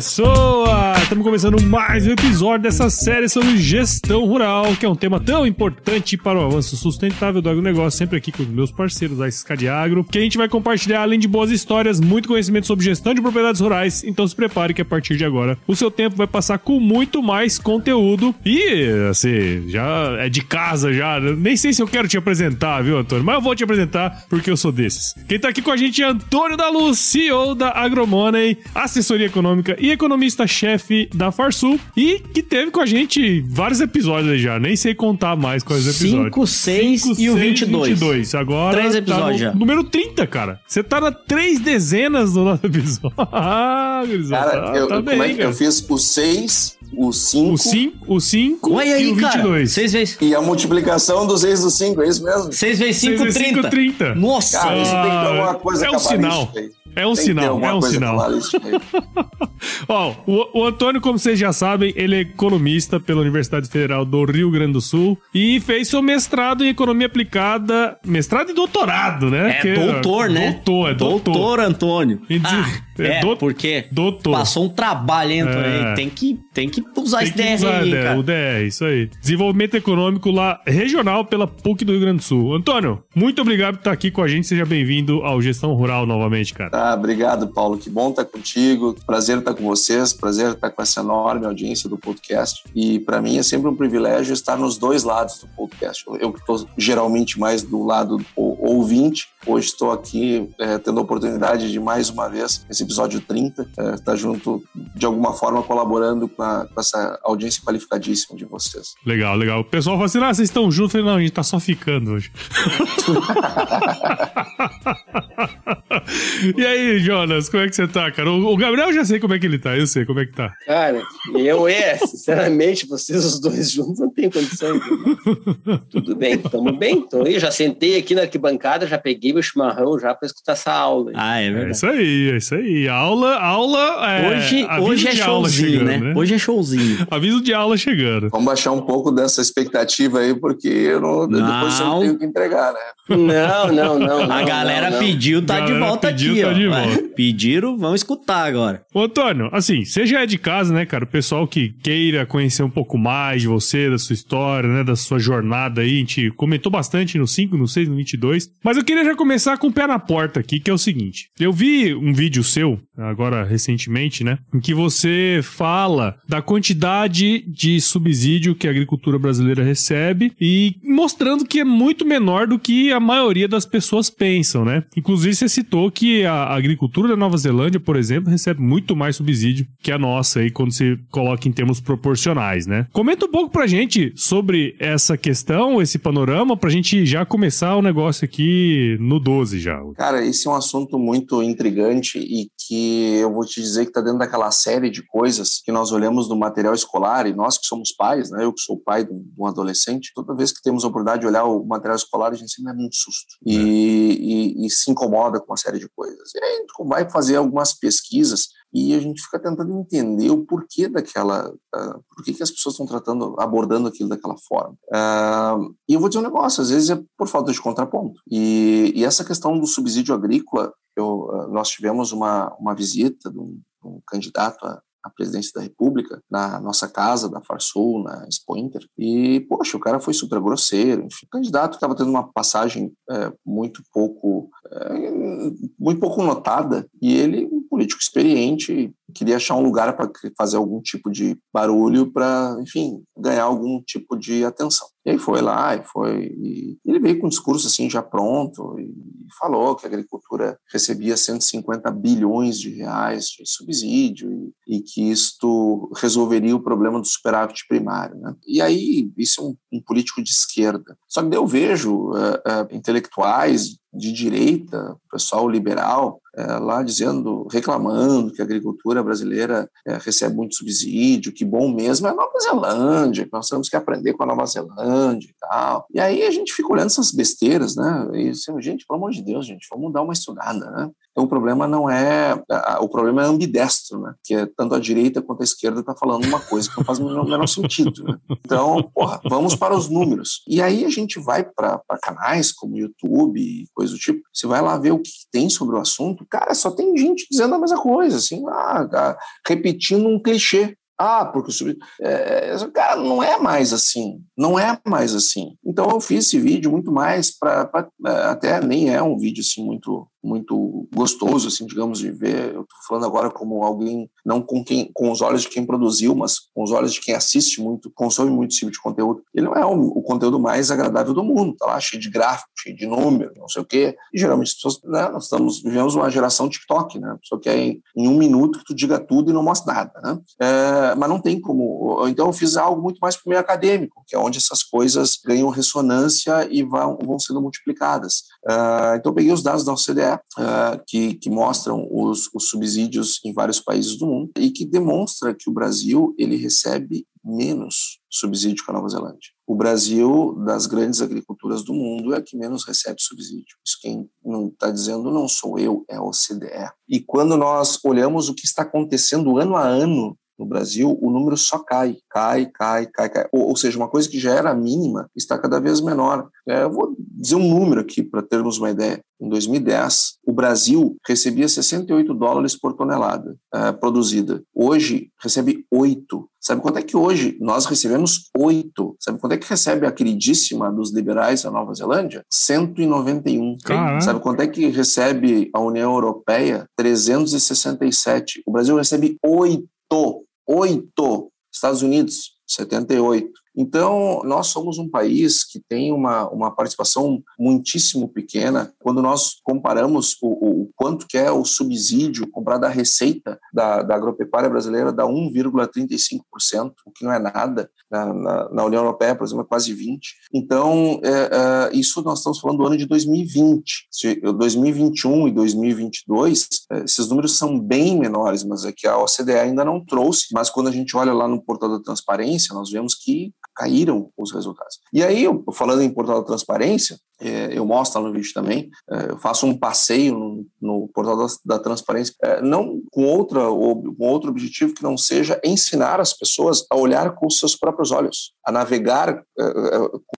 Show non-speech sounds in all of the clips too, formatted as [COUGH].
Estamos começando mais um episódio dessa série sobre gestão rural, que é um tema tão importante para o avanço sustentável do agronegócio, sempre aqui com os meus parceiros da SCAD Agro, que a gente vai compartilhar, além de boas histórias, muito conhecimento sobre gestão de propriedades rurais, então se prepare que a partir de agora o seu tempo vai passar com muito mais conteúdo e, assim, já é de casa já, nem sei se eu quero te apresentar, viu, Antônio? Mas eu vou te apresentar porque eu sou desses. Quem tá aqui com a gente é Antônio da Luz, CEO da Agromoney, assessoria econômica e economista-chefe da Farsul e que teve com a gente vários episódios aí já, nem sei contar mais quais episódios. 5, 6 e o 22. 22. Agora Três tá episódios no já. número 30, cara. Você tá na três dezenas do nosso episódio. [LAUGHS] ah, Cara, tá, eu, tá eu- bem, como é que eu fiz o 6, o 5 O 5, o 5 Olha e aí, o cara. 22. 6 vezes. e a multiplicação do 6 do 5, é isso mesmo? 6 vezes 5, Seis vezes 30. cinco, 30. Nossa. Cara, isso tem que ter alguma coisa é um sinal. aí. É um Tem sinal, é um sinal. [LAUGHS] Ó, o, o Antônio, como vocês já sabem, ele é economista pela Universidade Federal do Rio Grande do Sul e fez seu mestrado em economia aplicada, mestrado e doutorado, né? É Que- doutor, né? Doutor, é doutor. Doutor Antônio. E Ah, é é, do- porque Doutor. passou um trabalho, hein? É. Tem, que, tem que usar Tem esse que DR usar, aí, cara. o DR, isso aí. Desenvolvimento econômico lá regional pela PUC do Rio Grande do Sul. Antônio, muito obrigado por estar aqui com a gente. Seja bem-vindo ao Gestão Rural novamente, cara. Ah, obrigado, Paulo. Que bom estar contigo. Prazer estar com vocês. Prazer estar com essa enorme audiência do podcast. E para mim é sempre um privilégio estar nos dois lados do podcast. Eu que estou geralmente mais do lado do ouvinte, hoje estou aqui eh, tendo a oportunidade de mais uma vez, nesse episódio 30, eh, estar junto, de alguma forma, colaborando com, a- com essa audiência qualificadíssima de vocês. Legal, legal. O pessoal fala assim: ah, vocês estão juntos. Eu falei, não, a gente tá só ficando hoje. [LAUGHS] e aí, Jonas, como é que você tá, cara? O, o Gabriel eu já sei como é que ele tá, eu sei como é que tá. Cara, eu é, sinceramente, vocês os dois juntos não tem condição. entendeu? Tudo bem, estamos bem. Tô aí, já sentei aqui na arquibancada, já peguei meu chimarrão já para escutar essa aula. aí. Ah, é É verdade. isso aí, é isso aí. Aula, aula. É, hoje hoje é de aula showzinho, chegando, né? Hoje é showzinho. [LAUGHS] Aviso de aula chegando. Vamos baixar um pouco dessa expectativa aí, porque eu não, depois eu Não. tenho que entregar, né? Não, não, não. A não, galera não, não. pediu, tá de Galera volta pediu, aqui, tá ó. de volta. [LAUGHS] Pediram, vamos escutar agora. Ô, Antônio, assim, você já é de casa, né, cara? O pessoal que queira conhecer um pouco mais de você, da sua história, né, da sua jornada aí, a gente comentou bastante no 5, no 6, no 22. Mas eu queria já começar com o pé na porta aqui, que é o seguinte. Eu vi um vídeo seu, agora recentemente, né, em que você fala da quantidade de subsídio que a agricultura brasileira recebe e mostrando que é muito menor do que a maioria das pessoas pensam, né? Inclusive, você citou que a agricultura da Nova Zelândia, por exemplo, recebe muito mais subsídio que a nossa aí quando você coloca em termos proporcionais, né? Comenta um pouco pra gente sobre essa questão, esse panorama, pra gente já começar o negócio aqui no 12 já. Cara, esse é um assunto muito intrigante e que eu vou te dizer que está dentro daquela série de coisas que nós olhamos no material escolar e nós que somos pais, né? Eu que sou pai de um adolescente, toda vez que temos a oportunidade de olhar o material escolar, a gente sempre é muito susto e, e- e se incomoda com uma série de coisas. E aí a gente vai fazer algumas pesquisas e a gente fica tentando entender o porquê daquela, ah, por que, que as pessoas estão tratando, abordando aquilo daquela forma. Ah, e eu vou dizer um negócio, às vezes é por falta de contraponto. E, e essa questão do subsídio agrícola, eu, ah, nós tivemos uma, uma visita de um, um candidato a, à presidência da República na nossa casa da Farsul, na Expo Inter, e, poxa, o cara foi super grosseiro, enfim, o candidato estava tendo uma passagem eh, muito pouco eh, muito pouco notada, e ele, político experiente, queria achar um lugar para fazer algum tipo de barulho para, enfim, ganhar algum tipo de atenção. E aí foi lá e foi. E ele veio com um discurso assim já pronto e falou que a agricultura recebia 150 bilhões de reais de subsídio e, e que isto resolveria o problema do superávit primário. Né? E aí, isso é um, um político de esquerda. Só que eu vejo uh, uh, intelectuais de direita, pessoal liberal, é, lá dizendo, reclamando que a agricultura brasileira é, recebe muito subsídio, que bom mesmo é a Nova Zelândia, que nós temos que aprender com a Nova Zelândia e tal. E aí a gente fica olhando essas besteiras, né? E assim, gente, pelo amor de Deus, gente, vamos dar uma estudada, né? Então o problema não é o problema é ambidestro, né? Que é tanto a direita quanto a esquerda está falando uma coisa que não faz o menor sentido. Né? Então, porra, vamos para os números. E aí a gente vai para canais como YouTube e coisa do tipo. Você vai lá ver o que tem sobre o assunto. Cara, só tem gente dizendo a mesma coisa, assim, ah, repetindo um clichê. Ah, porque o sub... É, cara, não é mais assim, não é mais assim. Então eu fiz esse vídeo muito mais para é, até nem é um vídeo assim muito muito gostoso, assim, digamos, de ver. Eu estou falando agora como alguém, não com, quem, com os olhos de quem produziu, mas com os olhos de quem assiste muito, consome muito esse tipo de conteúdo. Ele não é o, o conteúdo mais agradável do mundo, tá lá cheio de gráfico, cheio de número, não sei o quê. E geralmente as pessoas, né, nós estamos, vivemos uma geração TikTok, né? A pessoa quer em, em um minuto que tu diga tudo e não mostra nada, né? É, mas não tem como. Então eu fiz algo muito mais para o meio acadêmico, que é onde essas coisas ganham ressonância e vão, vão sendo multiplicadas. É, então peguei os dados da OCDE uh, que, que, mostram os, os, subsídios em vários países do mundo e que demonstra que o Brasil ele recebe menos subsídio que a Nova Zelândia. O Brasil, das grandes agriculturas do mundo, é que menos recebe subsídio. Isso quem não está dizendo não sou eu, é a OCDE. E quando nós olhamos o que está acontecendo ano a ano no Brasil, o número só cai, cai, cai, cai, cai. Ou, ou seja, uma coisa que já era mínima está cada vez menor. É, eu vou dizer um número aqui para termos uma ideia. Em 2010, o Brasil recebia 68 dólares por tonelada é, produzida. Hoje, recebe 8. Sabe quanto é que hoje nós recebemos 8? Sabe quanto é que recebe a queridíssima dos liberais da Nova Zelândia? 191. Caramba. Sabe quanto é que recebe a União Europeia? 367. O Brasil recebe 8 oito. Estados Unidos, 78. Então, nós somos um país que tem uma, uma participação muitíssimo pequena. Quando nós comparamos o, o quanto que é o subsídio comparado à receita da, da agropecuária brasileira, dá 1,35%, o que não é nada. Na, na, na, União Europeia, por exemplo, é quase 20%. Então, é, é, isso nós estamos falando do ano de 2020. Se, 2021 e 2022, é, esses números são bem menores, mas é que a OCDE ainda não trouxe. Mas quando a gente olha lá no portal da transparência, nós vemos que caíram os resultados. E aí, falando em portal da transparência, é, eu mostro lá no vídeo também, é, eu faço um passeio no, no portal da, da transparência, é, não com, outra, com outro objetivo que não seja ensinar as pessoas a olhar com os seus próprios olhos, a navegar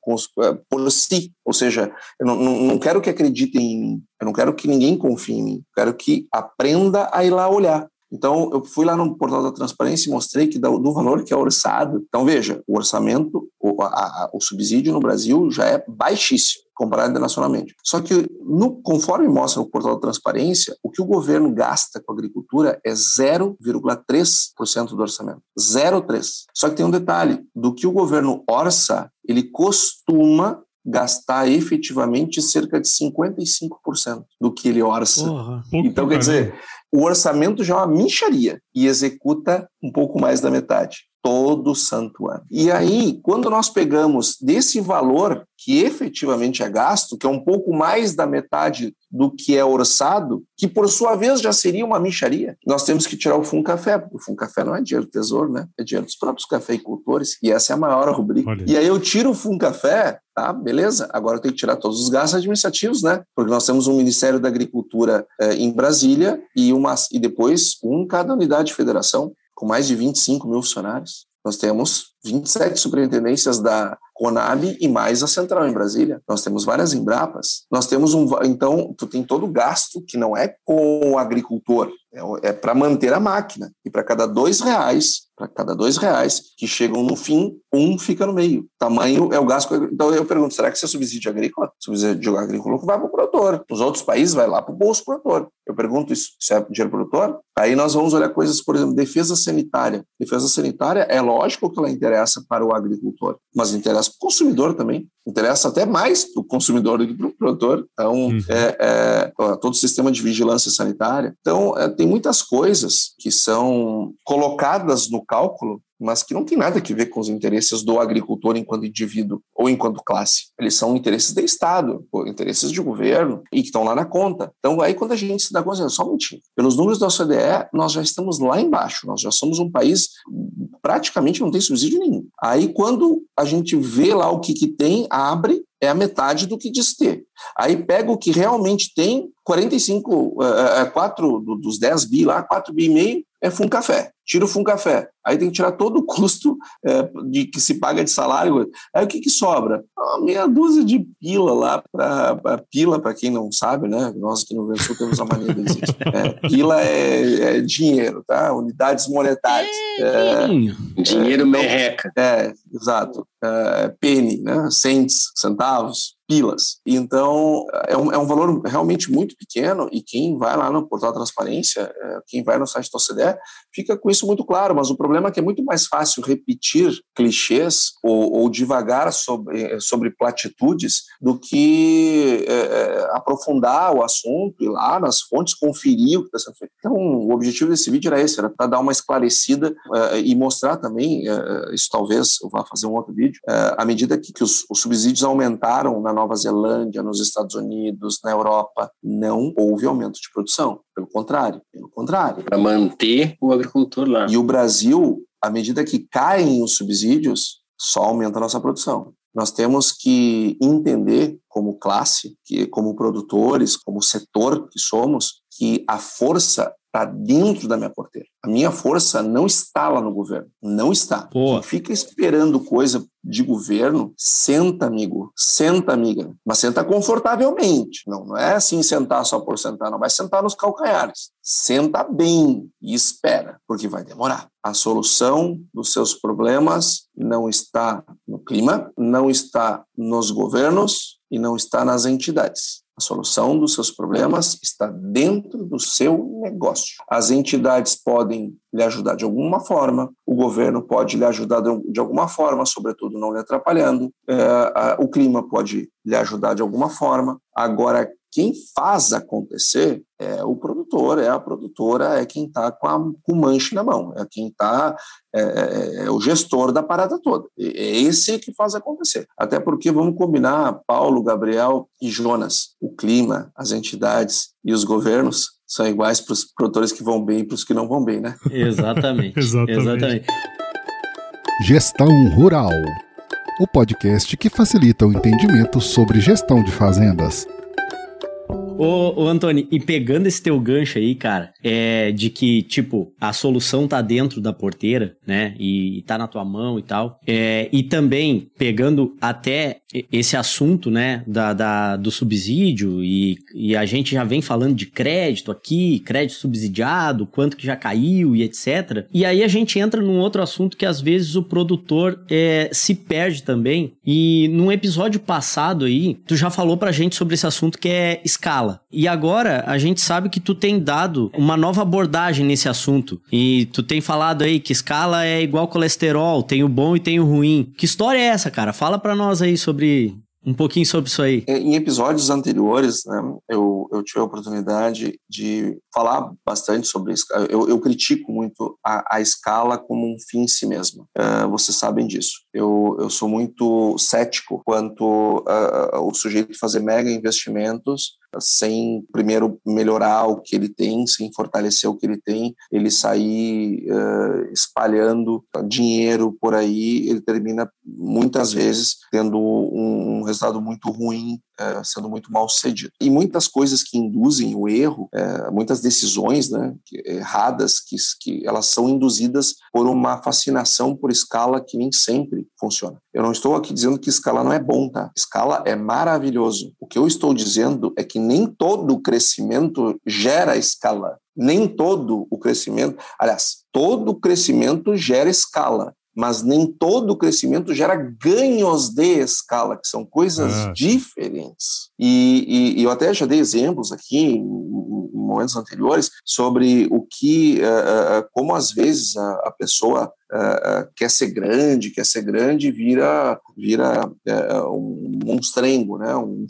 com os, por si. Ou seja, eu não, não, não quero que acreditem em mim, eu não quero que ninguém confie em mim, eu quero que aprenda a ir lá olhar. Então, eu fui lá no portal da transparência e mostrei que do, valor que é orçado. Então, veja, o orçamento, o, a, a, o subsídio no Brasil já é baixíssimo comparado internacionalmente. Só que, no, conforme mostra o portal da transparência, o que o governo gasta com a agricultura é 0,3% do orçamento. 0,3%. Só que tem um detalhe: do que o governo orça, ele costuma gastar efetivamente cerca de 55% do que ele orça. Porra, então, quer dizer, o orçamento já é uma mincharia e executa um pouco mais da metade todo santo ano. E aí, quando nós pegamos desse valor que efetivamente é gasto, que é um pouco mais da metade do que é orçado, que por sua vez já seria uma micharia, nós temos que tirar o Fundo Café, porque o Fundo Café não é dinheiro do tesouro, né? É dinheiro dos próprios cafeicultores, e essa é a maior rubrica. Olha. E aí eu tiro o Fundo Café, tá, beleza, agora eu tenho que tirar todos os gastos administrativos, né? Porque nós temos um Ministério da Agricultura eh, em Brasília e, uma, e depois um cada unidade de federação, com mais de 25 mil funcionários. Nós temos 27 superintendências da Conab e mais a central em Brasília. Nós temos várias Embrapas. Nós temos um. Então, tu tem todo o gasto que não é com o agricultor, é, é para manter a máquina. E para cada dois reais, para cada dois reais que chegam no fim, um fica no meio. Tamanho é o gasto. Então eu pergunto: será que isso é subsídio agrícola? Subsídio agrícola vai para o produtor. Nos outros países vai lá para o bolso produtor. Eu pergunto isso: isso é dinheiro produtor? Aí nós vamos olhar coisas, por exemplo, defesa sanitária. Defesa sanitária é lógico que ela interessa para o agricultor, mas interessa para o consumidor também. Interessa até mais para o consumidor do que para o produtor. Então, uhum. é, é, todo o sistema de vigilância sanitária. Então, é, tem muitas coisas que são colocadas no cálculo mas que não tem nada a ver com os interesses do agricultor enquanto indivíduo ou enquanto classe. Eles são interesses de Estado, interesses de governo e que estão lá na conta. Então, aí quando a gente se dá conta, só um minutinho, pelos números da OCDE, nós já estamos lá embaixo, nós já somos um país praticamente não tem subsídio nenhum. Aí quando a gente vê lá o que, que tem, abre, é a metade do que diz ter. Aí pega o que realmente tem, 45, 4 dos 10 bi lá, 4 bi e meio é Fun Café. Tira o Fun Café. Aí tem que tirar todo o custo é, de que se paga de salário. Aí o que, que sobra? Uma meia dúzia de pila lá para pila, para quem não sabe, né? Nós aqui no Rio Sul temos a mania de dizer. É, pila é, é, dinheiro, tá? Unidades monetárias. É, dinheiro merreca. É, exato. É, penny, né? Cents, centavos pilas. Então, é um, é um valor realmente muito pequeno e quem vai lá no portal Transparência, é, quem vai no site do OCDE, fica com isso muito claro, mas o problema é que é muito mais fácil repetir clichês ou, ou divagar sobre, é, sobre platitudes do que é, é, aprofundar o assunto, ir lá nas fontes, conferir o que está sendo feito. Então, o objetivo desse vídeo era esse, era para dar uma esclarecida é, e mostrar também, isso talvez eu vá fazer um outro vídeo, à medida que, que os, os subsídios aumentaram na Nova Zelândia, nos Estados Unidos, na Europa, não houve aumento de produção. Pelo contrário, pelo contrário. Para manter o agricultor lá. E o Brasil, à medida que caem os subsídios, só aumenta a nossa produção. Nós temos que entender, como classe, que como produtores, como setor que somos, que a força está dentro da minha porteira. A minha força não está lá no governo. Não está. Quem fica esperando coisa de governo, senta, amigo. Senta, amiga. Mas senta confortavelmente. Não, não é assim sentar só por sentar, não. Vai sentar nos calcanhares. Senta bem e espera, porque vai demorar. A solução dos seus problemas não está no clima, não está nos governos e não está nas entidades. A solução dos seus problemas está dentro do seu negócio. As entidades podem lhe ajudar de alguma forma, o governo pode lhe ajudar de alguma forma, sobretudo não lhe atrapalhando, a, o clima pode lhe ajudar de alguma forma. Agora, quem faz acontecer é o produtor, é a produtora, é quem está com, com o manche na mão, é quem está, é, é, é, o gestor da parada toda. É esse que faz acontecer. Até porque, vamos combinar, Paulo, Gabriel e Jonas, o clima, as entidades e os governos são iguais para os produtores que vão bem e para os que não vão bem, né? [LAUGHS] Exatamente. [LAUGHS] Exatamente. Exatamente. Gestão Rural o podcast que facilita o entendimento sobre gestão de fazendas. Ô, ô Antônio, e pegando esse teu gancho aí, cara, é de que, tipo, a solução tá dentro da porteira, né? E, e tá na tua mão e tal. É, e também pegando até esse assunto, né, da, da, do subsídio, e, e a gente já vem falando de crédito aqui, crédito subsidiado, quanto que já caiu e etc. E aí a gente entra num outro assunto que às vezes o produtor é, se perde também. E num episódio passado aí, tu já falou pra gente sobre esse assunto que é escala. E agora a gente sabe que tu tem dado uma nova abordagem nesse assunto. E tu tem falado aí que escala é igual colesterol, tem o bom e tem o ruim. Que história é essa, cara? Fala pra nós aí sobre um pouquinho sobre isso aí. Em episódios anteriores, né, eu, eu tive a oportunidade de falar bastante sobre isso. Eu, eu critico muito a, a, escala como um fim em si mesmo. Uh, vocês sabem disso. Eu, eu sou muito cético quanto uh, o sujeito fazer mega investimentos sem primeiro melhorar o que ele tem, sem fortalecer o que ele tem, ele sair uh, espalhando dinheiro por aí, ele termina muitas vezes tendo um, um resultado muito ruim é, sendo muito mal sucedido. E muitas coisas que induzem o erro, é, muitas decisões né, erradas, que, que elas são induzidas por uma fascinação por escala que nem sempre funciona. Eu não estou aqui dizendo que escala não é bom, tá? Escala é maravilhoso. O que eu estou dizendo é que nem todo crescimento gera escala. Nem todo o crescimento, aliás, todo crescimento gera escala mas nem todo crescimento gera ganhos de escala, que são coisas ah. diferentes. E, e, e, eu até já dei exemplos aqui em, em momentos anteriores sobre o que, uh, como às vezes a, a pessoa uh, quer ser grande, quer ser grande, vira vira uh, um monstrengo, né? Um,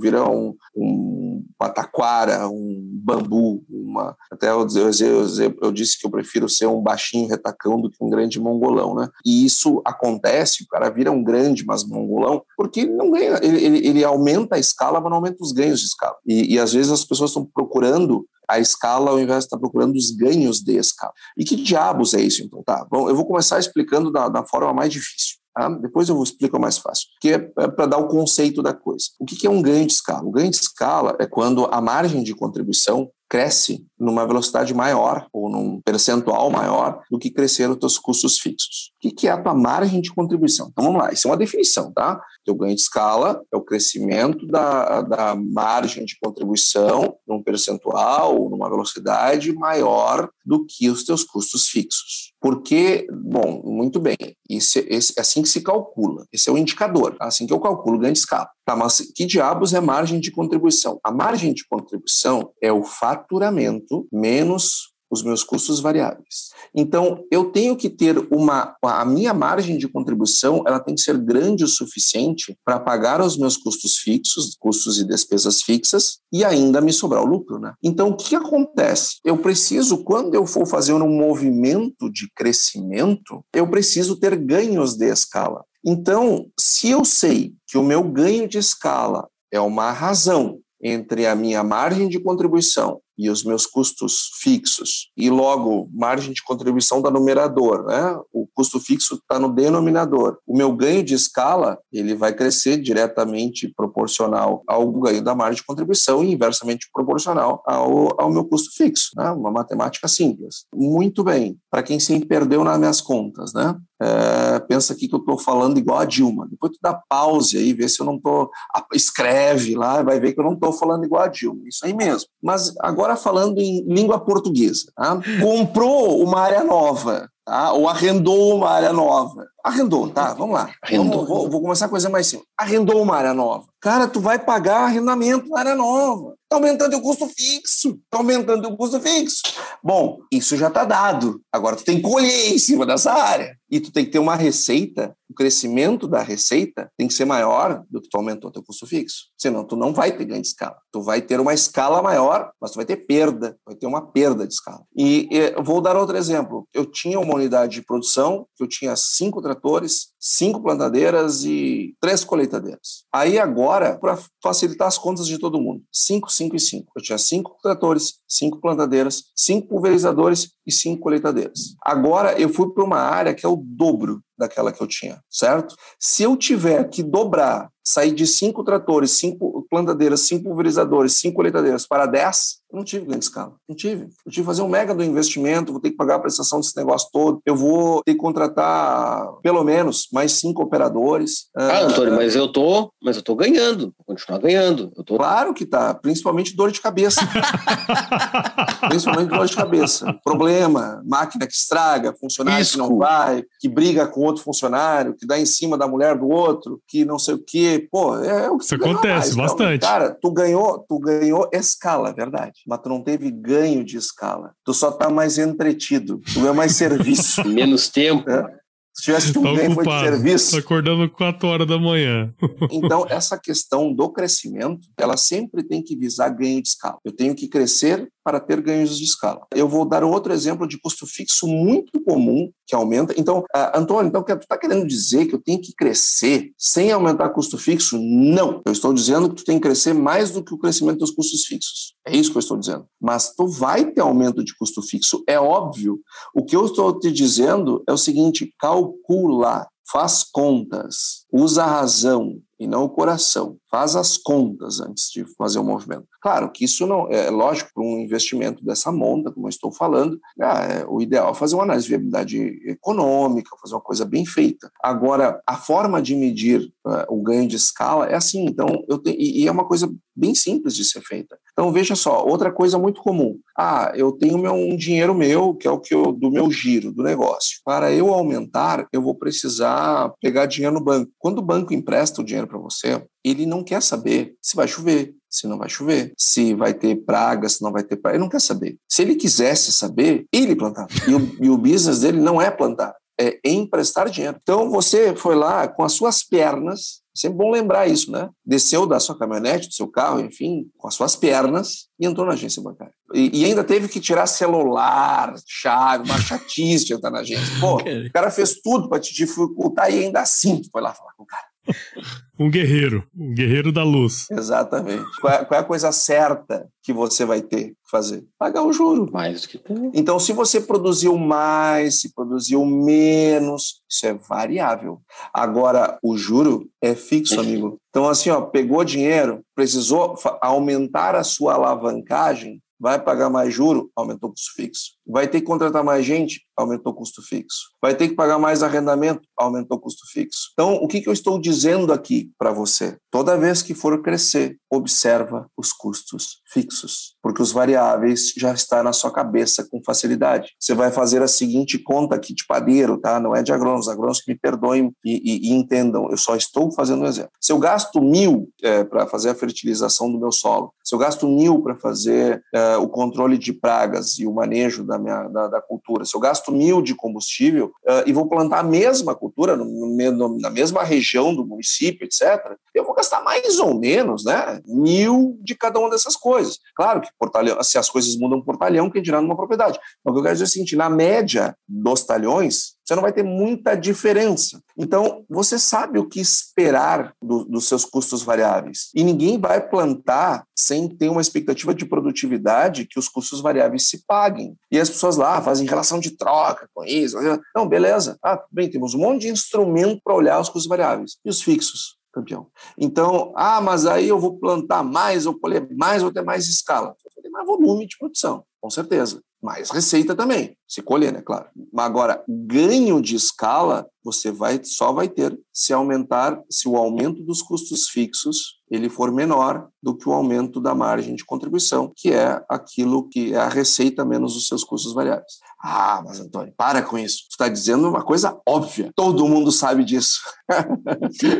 vira um, um uma taquara, um bambu, uma. Até eu, eu, eu, disse que eu prefiro ser um baixinho retacão do que um grande mongolão, né? E isso acontece, o cara vira um grande, mas mongolão, porque ele não ganha, ele, ele, ele aumenta a escala, mas não aumenta os ganhos de escala. E, e às vezes as pessoas estão procurando a escala ao invés de estar procurando os ganhos de escala. E que diabos é isso, então? Tá, bom, eu vou começar explicando da, da forma mais difícil. Tá? Depois eu vou explicar mais fácil, que é, é para dar o conceito da coisa. O que, que é um ganho de escala? O ganho de escala é quando a margem de contribuição cresce numa velocidade maior ou num percentual maior do que cresceram os teus custos fixos. O que é a tua margem de contribuição? Então vamos lá, isso é uma definição, tá? Teu ganho de escala é o crescimento da, da margem de contribuição num percentual numa velocidade maior do que os teus custos fixos. Porque, bom, muito bem, isso, esse, é assim que se calcula, esse é o indicador, é assim que eu calculo o ganho de escala. Tá, mas que diabos é margem de contribuição? A margem de contribuição é o faturamento menos os meus custos variáveis. Então, eu tenho que ter uma a minha margem de contribuição, ela tem que ser grande o suficiente para pagar os meus custos fixos, custos e despesas fixas e ainda me sobrar o lucro, né? Então, o que acontece? Eu preciso quando eu for fazer um movimento de crescimento, eu preciso ter ganhos de escala. Então, se eu sei que o meu ganho de escala é uma razão entre a minha margem de contribuição e os meus custos fixos, e logo margem de contribuição da numerador, né? O custo fixo está no denominador. O meu ganho de escala ele vai crescer diretamente proporcional ao ganho da margem de contribuição e inversamente proporcional ao, ao meu custo fixo, né? Uma matemática simples. Muito bem. Para quem se perdeu nas minhas contas, né? É, pensa aqui que eu estou falando igual a Dilma. Depois tu dá pause aí, vê se eu não estou. Escreve lá, vai ver que eu não estou falando igual a Dilma. Isso aí mesmo. Mas agora falando em língua portuguesa, tá? [LAUGHS] comprou uma área nova, tá? ou arrendou uma área nova. Arrendou, tá? Vamos lá. Arrendou. Vamos, vou, vou começar a coisa mais simples. Arrendou uma área nova. Cara, tu vai pagar arrendamento na área nova. Está aumentando o custo fixo. Está aumentando o custo fixo. Bom, isso já está dado. Agora tu tem que colher em cima dessa área. E tu tem que ter uma receita, o crescimento da receita tem que ser maior do que tu aumentou teu custo fixo. Senão tu não vai ter ganho de escala. Tu vai ter uma escala maior, mas tu vai ter perda, vai ter uma perda de escala. E, vou dar outro exemplo. Eu tinha uma unidade de produção, que eu tinha cinco tratores, cinco plantadeiras e três colheitadeiras. Aí agora, para facilitar as contas de todo mundo, cinco, cinco e cinco. Eu tinha cinco tratores, cinco plantadeiras, cinco pulverizadores e cinco colheitadeiras. Agora eu fui para uma área que é o dobro daquela que eu tinha, certo? Se eu tiver que dobrar, sair de cinco tratores, cinco plantadeiras, cinco pulverizadores, cinco colheitadeiras para dez, eu não tive grande escala. Não tive. Eu tive que fazer um mega do investimento, vou ter que pagar a prestação desse negócio todo, eu vou ter que contratar pelo menos mais cinco operadores. Ah, Antônio, mas eu tô, mas eu tô ganhando, vou continuar ganhando. Eu tô... Claro que tá, principalmente dor de cabeça. [LAUGHS] principalmente dor de cabeça. Problema, máquina que estraga, funcionário que não vai, que briga com outro funcionário, que dá em cima da mulher do outro, que não sei o quê. Pô, é, é o que Isso acontece mais, bastante. Cara, tu ganhou, tu ganhou escala, é verdade. Mas tu não teve ganho de escala. Tu só tá mais entretido. Tu é mais serviço. [LAUGHS] Menos tempo. É. Se tivesse que um tá ganho de serviço. Tá acordando 4 horas da manhã. [LAUGHS] então, essa questão do crescimento, ela sempre tem que visar ganho de escala. Eu tenho que crescer para ter ganhos de escala. Eu vou dar outro exemplo de custo fixo muito comum que aumenta. Então, uh, Antônio, então, tu está querendo dizer que eu tenho que crescer sem aumentar custo fixo? Não. Eu estou dizendo que tu tem que crescer mais do que o crescimento dos custos fixos. É isso que eu estou dizendo. Mas tu vai ter aumento de custo fixo, é óbvio. O que eu estou te dizendo é o seguinte: calcula, faz contas, usa a razão, e não o coração. Faz as contas antes de fazer o movimento. Claro que isso não é lógico para um investimento dessa monta, como eu estou falando, é, o ideal é fazer uma análise de viabilidade econômica, fazer uma coisa bem feita. Agora, a forma de medir uh, o ganho de escala é assim, então eu te, e, e é uma coisa bem simples de ser feita. Então veja só, outra coisa muito comum. Ah, eu tenho meu, um dinheiro meu, que é o que eu, do meu giro, do negócio. Para eu aumentar, eu vou precisar pegar dinheiro no banco. Quando o banco empresta o dinheiro para você, ele não quer saber se vai chover, se não vai chover, se vai ter praga, se não vai ter praga. Ele não quer saber. Se ele quisesse saber, ele plantava. E o, e o business dele não é plantar. é emprestar dinheiro. Então você foi lá com as suas pernas, sempre bom lembrar isso, né? Desceu da sua caminhonete, do seu carro, enfim, com as suas pernas e entrou na agência bancária. E, e ainda teve que tirar celular, chave, uma chatice de entrar na agência. Pô, o cara fez tudo para te dificultar e ainda assim tu foi lá falar com o cara. [LAUGHS] Um guerreiro, um guerreiro da luz. Exatamente. Qual é, qual é a coisa certa que você vai ter que fazer? Pagar o juro. Mais do que tem. Então, se você produziu mais, se produziu menos, isso é variável. Agora, o juro é fixo, amigo. Então, assim, ó, pegou dinheiro, precisou aumentar a sua alavancagem, vai pagar mais juro, aumentou o custo fixo. Vai ter que contratar mais gente, aumentou o custo fixo. Vai ter que pagar mais arrendamento, aumentou o custo fixo. Então, o que, que eu estou dizendo aqui para você? Toda vez que for crescer, observa os custos fixos, porque os variáveis já estão na sua cabeça com facilidade. Você vai fazer a seguinte conta aqui de padeiro, tá? Não é de agrônomos, agrônomos que me perdoem e, e- e entendam, eu só estou fazendo um exemplo. Se eu gasto mil para fazer a fertilização do meu solo, se eu gasto mil para fazer eh, o controle de pragas e o manejo da, minha, da, da cultura, se eu gasto mil de combustível eh, e vou plantar a mesma cultura no, no na mesma região do município, etc., eu vou gastar mais ou menos né, mil de cada uma dessas coisas. Claro que por talhão, se as coisas mudam por talhão, quem dirá numa propriedade. Mas o que eu quero dizer é o seguinte: na média dos talhões, você não vai ter muita diferença. Então, você sabe o que esperar do- dos seus custos variáveis. E ninguém vai plantar sem ter uma expectativa de produtividade que os custos variáveis se paguem. E as pessoas lá fazem relação de troca com isso. Não, beleza. Ah, bem, temos um monte de instrumento para olhar os custos variáveis. E os fixos? campeão. Então, ah, mas aí eu vou plantar mais, vou colher mais, vou ter mais escala. Eu vou ter mais volume de produção, com certeza. Mais receita também, se colher, né, claro. Mas agora, ganho de escala, você vai, só vai ter se aumentar, se o aumento dos custos fixos ele for menor do que o aumento da margem de contribuição, que é aquilo que é a receita menos os seus custos variáveis. Ah, mas Antônio, para com isso. Você está dizendo uma coisa óbvia. Todo mundo sabe disso.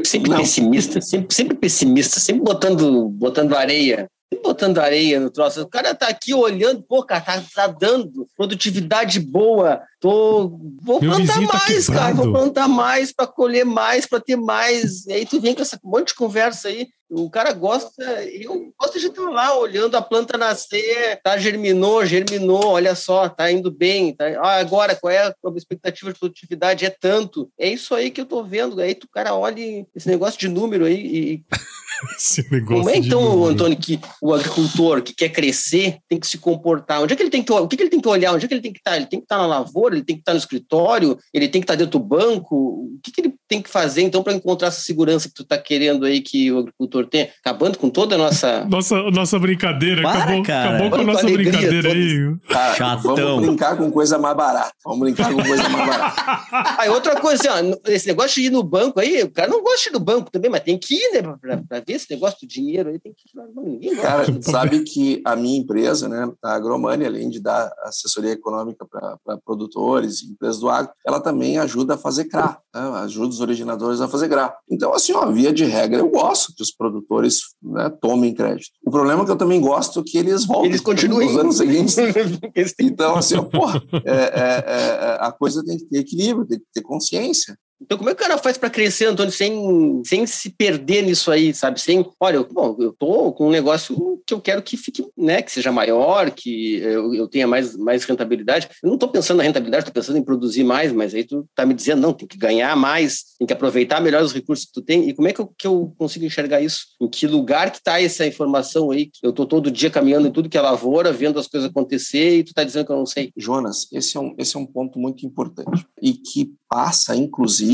Sempre [LAUGHS] Não. pessimista, sempre, sempre pessimista, sempre botando, botando areia. Botando areia no troço. O cara tá aqui olhando, pô, cara, tá, tá dando produtividade boa. Tô, vou Meu plantar tá mais, cara. quebrado. Vou plantar mais para colher mais, para ter mais. E aí tu vem com essa monte de conversa aí. O cara gosta, eu gosto de estar lá olhando a planta nascer, tá, germinou, germinou, olha só, tá indo bem, tá, ah, agora qual é a expectativa de produtividade? É tanto. É isso aí que eu tô vendo. Aí tu, cara, olha esse negócio de número aí e [LAUGHS] Esse negócio como é então, número. Antônio, que o agricultor que quer crescer tem que se comportar? Onde é que ele tem que o que, que ele tem que olhar? Onde é que ele tem que estar? Ele tem que estar na lavoura, ele tem que estar no escritório, ele tem que estar dentro do banco. O que, que ele tem que fazer então para encontrar essa segurança que tu está querendo aí que o agricultor tenha? Acabando com toda a nossa. [LAUGHS] Nossa, nossa brincadeira. Para, acabou, cara. acabou com a nossa alegria brincadeira aí. Cara, Chatão. vamos brincar com coisa mais barata. Vamos brincar com coisa mais barata. [LAUGHS] Aí outra coisa, assim, ó, esse negócio de ir no banco aí, o cara não gosta de ir no banco também, mas tem que ir, né, para ver esse negócio do dinheiro aí, tem que. Ninguém. Cara, sabe que a minha empresa, né, a Agromani, além de dar assessoria econômica para produtores e empresas do agro, ela também ajuda a fazer CRA, né, ajuda os originadores a fazer CRA. Então, assim, ó, via de regra, eu gosto que os produtores né, tomem crédito. O problema é que eu também gosto que eles voltem Eles continuem. nos anos seguintes. [LAUGHS] Então, assim, ó, porra, é, é, é, a coisa tem que ter equilíbrio, tem que ter consciência. Então, como é que o cara faz para crescer, Antônio, sem, sem se perder nisso aí, sabe? Sem, olha, eu, bom, eu tô com um negócio que eu quero que fique, né, que seja maior, que eu, eu tenha mais, mais rentabilidade. Eu não estou pensando na rentabilidade, estou pensando em produzir mais, mas aí tu tá me dizendo, não, tem que ganhar mais, tem que aproveitar melhor os recursos que tu tem. E como é que eu, que eu consigo enxergar isso? Em que lugar que está essa informação aí? Eu tô todo dia caminhando em tudo que é lavoura, vendo as coisas acontecer e tu tá dizendo que eu não sei. Jonas, esse é um, esse é um ponto muito importante e que passa, inclusive,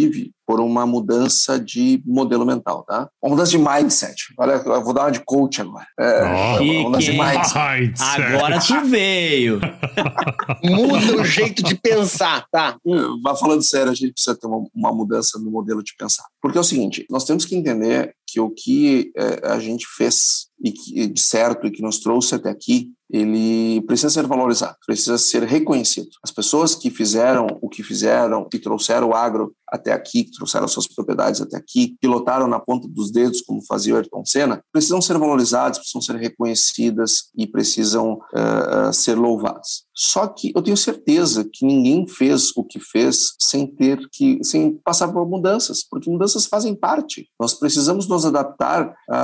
por uma mudança de modelo mental, tá? Uma mudança de mindset. Olha, eu vou dar uma de coach agora. É, Oh. uma mudança de mindset. Mindset. Agora tu veio. [LAUGHS] Muda o jeito de pensar, tá? Hum. Mas falando sério, a gente precisa ter uma, uma mudança no modelo de pensar. Porque é o seguinte, nós temos que entender que o que eh, a gente fez e que, de certo e que nos trouxe até aqui, ele precisa ser valorizado, precisa ser reconhecido. As pessoas que fizeram o que fizeram, que trouxeram o agro até aqui, que trouxeram suas propriedades até aqui, pilotaram na ponta dos dedos, como fazia o Ayrton Senna, precisam ser valorizadas, precisam ser reconhecidas e precisam uh, ser louvadas. Só que eu tenho certeza que ninguém fez o que fez sem ter que, sem passar por mudanças, porque mudanças fazem parte. Nós precisamos nos adaptar uh,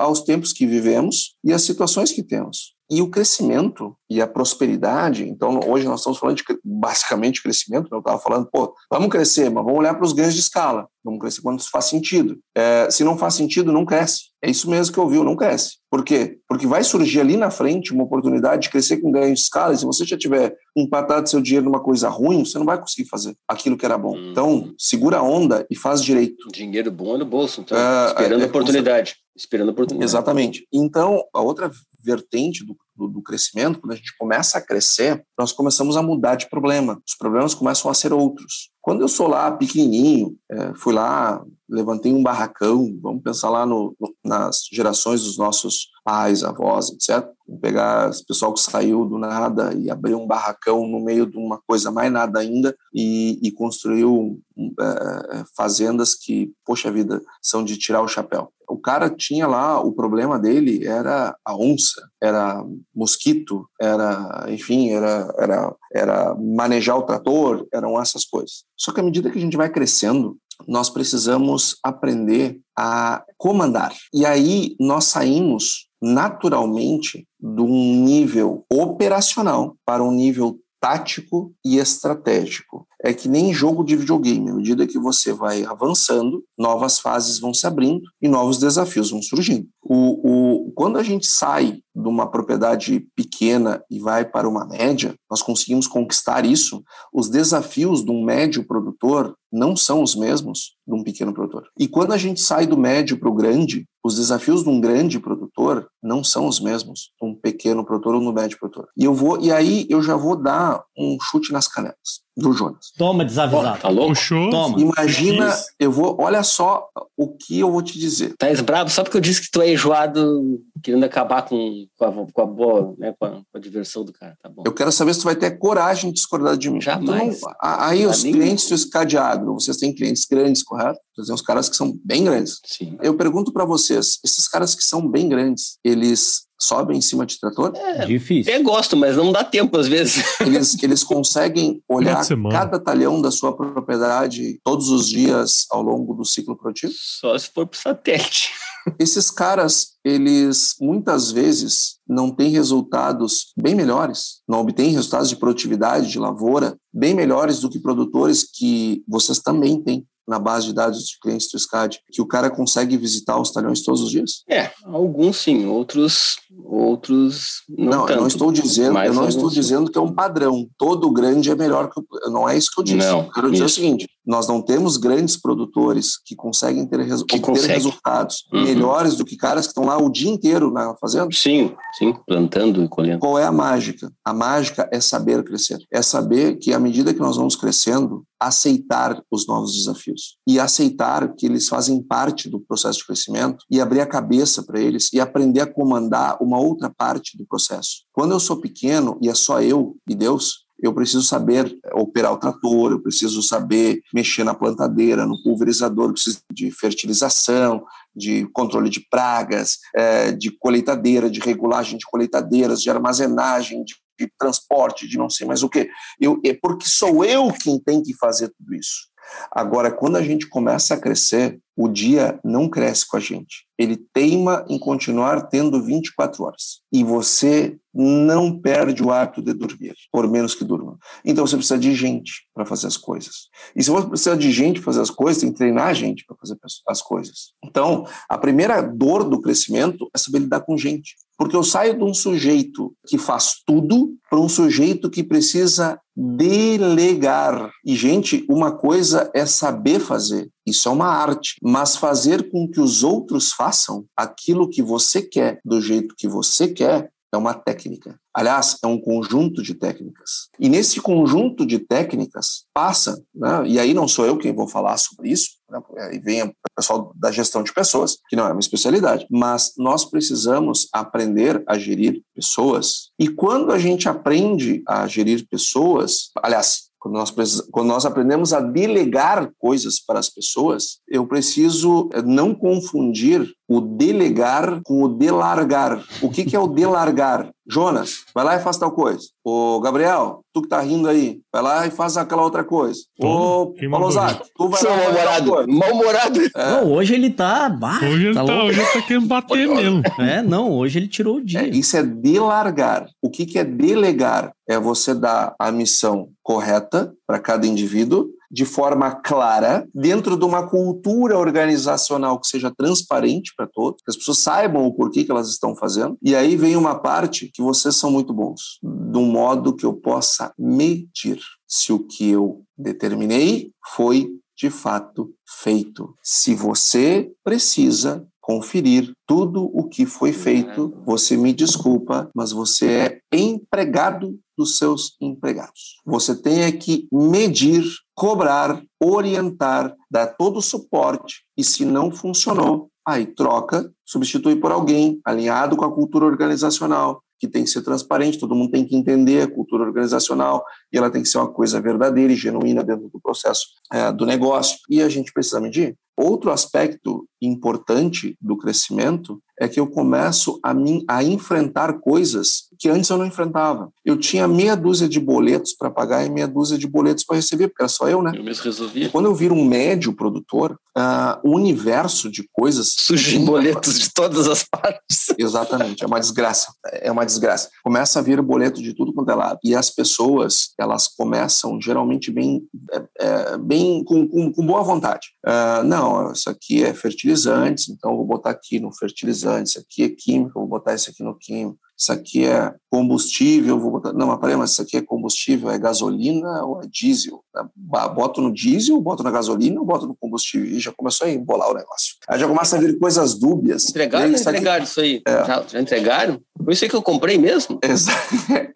aos tempos que vivemos e às situações que temos. E o crescimento e a prosperidade, então hoje nós estamos falando de basicamente crescimento, né? eu estava falando, pô, vamos crescer, mas vamos olhar para os ganhos de escala, vamos crescer quando isso faz sentido. É, se não faz sentido, não cresce. É isso mesmo que ouviu, não cresce. Por quê? Porque vai surgir ali na frente uma oportunidade de crescer com ganhos de escala, e se você já tiver empatado seu dinheiro numa coisa ruim, você não vai conseguir fazer aquilo que era bom. Hum. Então, segura a onda e faz direito. Dinheiro bom é no bolso, então, é, esperando é, oportunidade. Esperando oportunidade. Exatamente. Então, a outra vertente do, do, do, crescimento, quando a gente começa a crescer, nós começamos a mudar de problema. Os problemas começam a ser outros. Quando eu sou lá pequenininho, é, fui lá, levantei um barracão, vamos pensar lá no, no, nas gerações dos nossos pais, avós, etc. Vamos pegar esse pessoal que saiu do nada e abriu um barracão no meio de uma coisa mais nada ainda e, e construiu é, fazendas que, poxa vida, são de tirar o chapéu. O cara tinha lá, o problema dele era a onça, era mosquito, era, enfim, era, era, era manejar o trator, eram essas coisas. Só que à medida que a gente vai crescendo, nós precisamos aprender a comandar. E aí nós saímos naturalmente de um nível operacional para um nível tático e estratégico. É que nem jogo de videogame, à medida que você vai avançando, novas fases vão se abrindo e novos desafios vão surgindo. O, o, quando a gente sai de uma propriedade pequena e vai para uma média, nós conseguimos conquistar isso. Os desafios de um médio produtor não são os mesmos de um pequeno produtor. E quando a gente sai do médio para o grande, os desafios de um grande produtor não são os mesmos de um pequeno produtor ou no médio produtor. E eu vou e aí eu já vou dar um chute nas canelas do Jonas. Toma desavisado. tá louco? Puxou. Toma. Imagina, eu vou, olha só o que eu vou te dizer. Tá brabo só porque eu disse que tu é enjoado querendo acabar com, com, a, com a boa, né, com a, com a, diversão do cara, tá bom. Eu quero saber se tu vai ter coragem de discordar de mim. Jamais. Então, aí os clientes do Scadiagro, vocês têm clientes grandes, correto? Vocês têm uns caras que são bem grandes. Sim. Eu pergunto para vocês, esses caras que são bem grandes, eles sobem em cima de trator? É, difícil. Eu gosto, mas não dá tempo às vezes. [LAUGHS] Eles, eles conseguem olhar cada talhão da sua propriedade todos os dias ao longo do ciclo produtivo? Só se for para satélite. [LAUGHS] Esses caras, eles muitas vezes não têm resultados bem melhores, não obtêm resultados de produtividade, de lavoura, bem melhores do que produtores que vocês também têm na base de dados de clientes do SCAD, que o cara consegue visitar os talhões todos os dias? É, alguns sim, outros outros não. Não, tanto, eu não estou dizendo, eu não estou dizendo que é um padrão. Todo grande é melhor que o, não é isso que eu disse. Não, eu quero dizer isso. o seguinte: nós não temos grandes produtores que conseguem ter, resu que consegue. resultados uhum. melhores do que caras que estão lá o dia inteiro na fazenda? Sim, sim, plantando e colhendo. Qual é a mágica? A mágica é saber crescer. É saber que à medida que nós vamos crescendo, aceitar os novos desafios e aceitar que eles fazem parte do processo de crescimento e abrir a cabeça para eles e aprender a comandar uma outra parte do processo. Quando eu sou pequeno e é só eu e Deus, eu preciso saber operar o trator, eu preciso saber mexer na plantadeira, no pulverizador, eu preciso de fertilização, de controle de pragas, é, de colheitadeira, de regulagem de colheitadeiras, de armazenagem, de, transporte, de não sei mais o que. Eu, é porque sou eu quem tem que fazer tudo isso. Agora, quando a gente começa a crescer, o dia não cresce com a gente. Ele teima em continuar tendo 24 horas. E você não perde o hábito de dormir, por menos que durma. Então você precisa de gente para fazer as coisas. E se você precisa de gente para fazer as coisas, tem que treinar gente para fazer as coisas. Então, a primeira dor do crescimento é saber lidar com gente. Porque eu saio de um sujeito que faz tudo para um sujeito que precisa delegar. E, gente, uma coisa é saber fazer, isso é uma arte, mas fazer com que os outros façam aquilo que você quer, do jeito que você quer, é uma técnica. Aliás, é um conjunto de técnicas. E nesse conjunto de técnicas passa, né, e aí não sou eu quem vou falar sobre isso, Né? Aí vem o pessoal da gestão de pessoas, que não é uma especialidade, mas nós precisamos aprender a gerir pessoas. E quando a gente aprende a gerir pessoas, aliás, quando nós, quando nós aprendemos a delegar coisas para as pessoas, eu preciso eh, não confundir o delegar com o delargar. O que, que é o delargar? Jonas, vai lá e faz tal coisa. Ô, Gabriel, tu que tá rindo aí, vai lá e faz aquela outra coisa. Ô, Paulo Zac, tu vai lá mal-humorado. Mal-humorado. É. Não, hoje ele tá... Bah, hoje, ele tá, tá hoje ele tá querendo bater mesmo. [LAUGHS] É, não, hoje ele tirou o dia. É, isso é delargar. O que, que é delegar? É você dar a missão correta para cada indivíduo de forma clara, dentro de uma cultura organizacional que seja transparente para todos, que as pessoas saibam o porquê que elas estão fazendo. E aí vem uma parte que vocês são muito bons, de um modo que eu possa medir se o que eu determinei foi de fato feito. Se você precisa conferir tudo o que foi feito, você me desculpa, mas você é empregado dos seus empregados. Você tem é que medir, cobrar, orientar, dar todo o suporte e se não funcionou, aí troca, substitui por alguém alinhado com a cultura organizacional, que tem que ser transparente, todo mundo tem que entender a cultura organizacional e ela tem que ser uma coisa verdadeira e genuína dentro do processo é, do negócio. E a gente precisa medir. Outro aspecto importante do crescimento é que eu começo a, mim, a enfrentar coisas que antes eu não enfrentava. Eu tinha meia dúzia de boletos para pagar e meia dúzia de boletos para receber, porque era só eu, né? Eu mesmo resolvia. Quando eu viro um médio produtor, uh, o universo de coisas... Surgem boletos de todas as partes. [LAUGHS] Exatamente, é uma desgraça. É uma desgraça. Começa a vir boleto de tudo quanto é lado. E as pessoas, elas começam geralmente bem, é, é, bem com, com, com, boa vontade. Uh, não, isso aqui é fertilizantes, então eu vou botar aqui no fertilizante, isso aqui é químico, vou botar isso aqui no químico isso aqui é combustível, vou botar, não, mas peraí, mas isso aqui é combustível, é gasolina ou é diesel? Boto no diesel, boto na gasolina ou boto no combustível? E já começou a embolar o negócio. Aí já começa a vir coisas dúbias. Entregaram ou entregaram isso aí? É. Já, já, entregaram? Foi isso aí que eu comprei mesmo? [LAUGHS]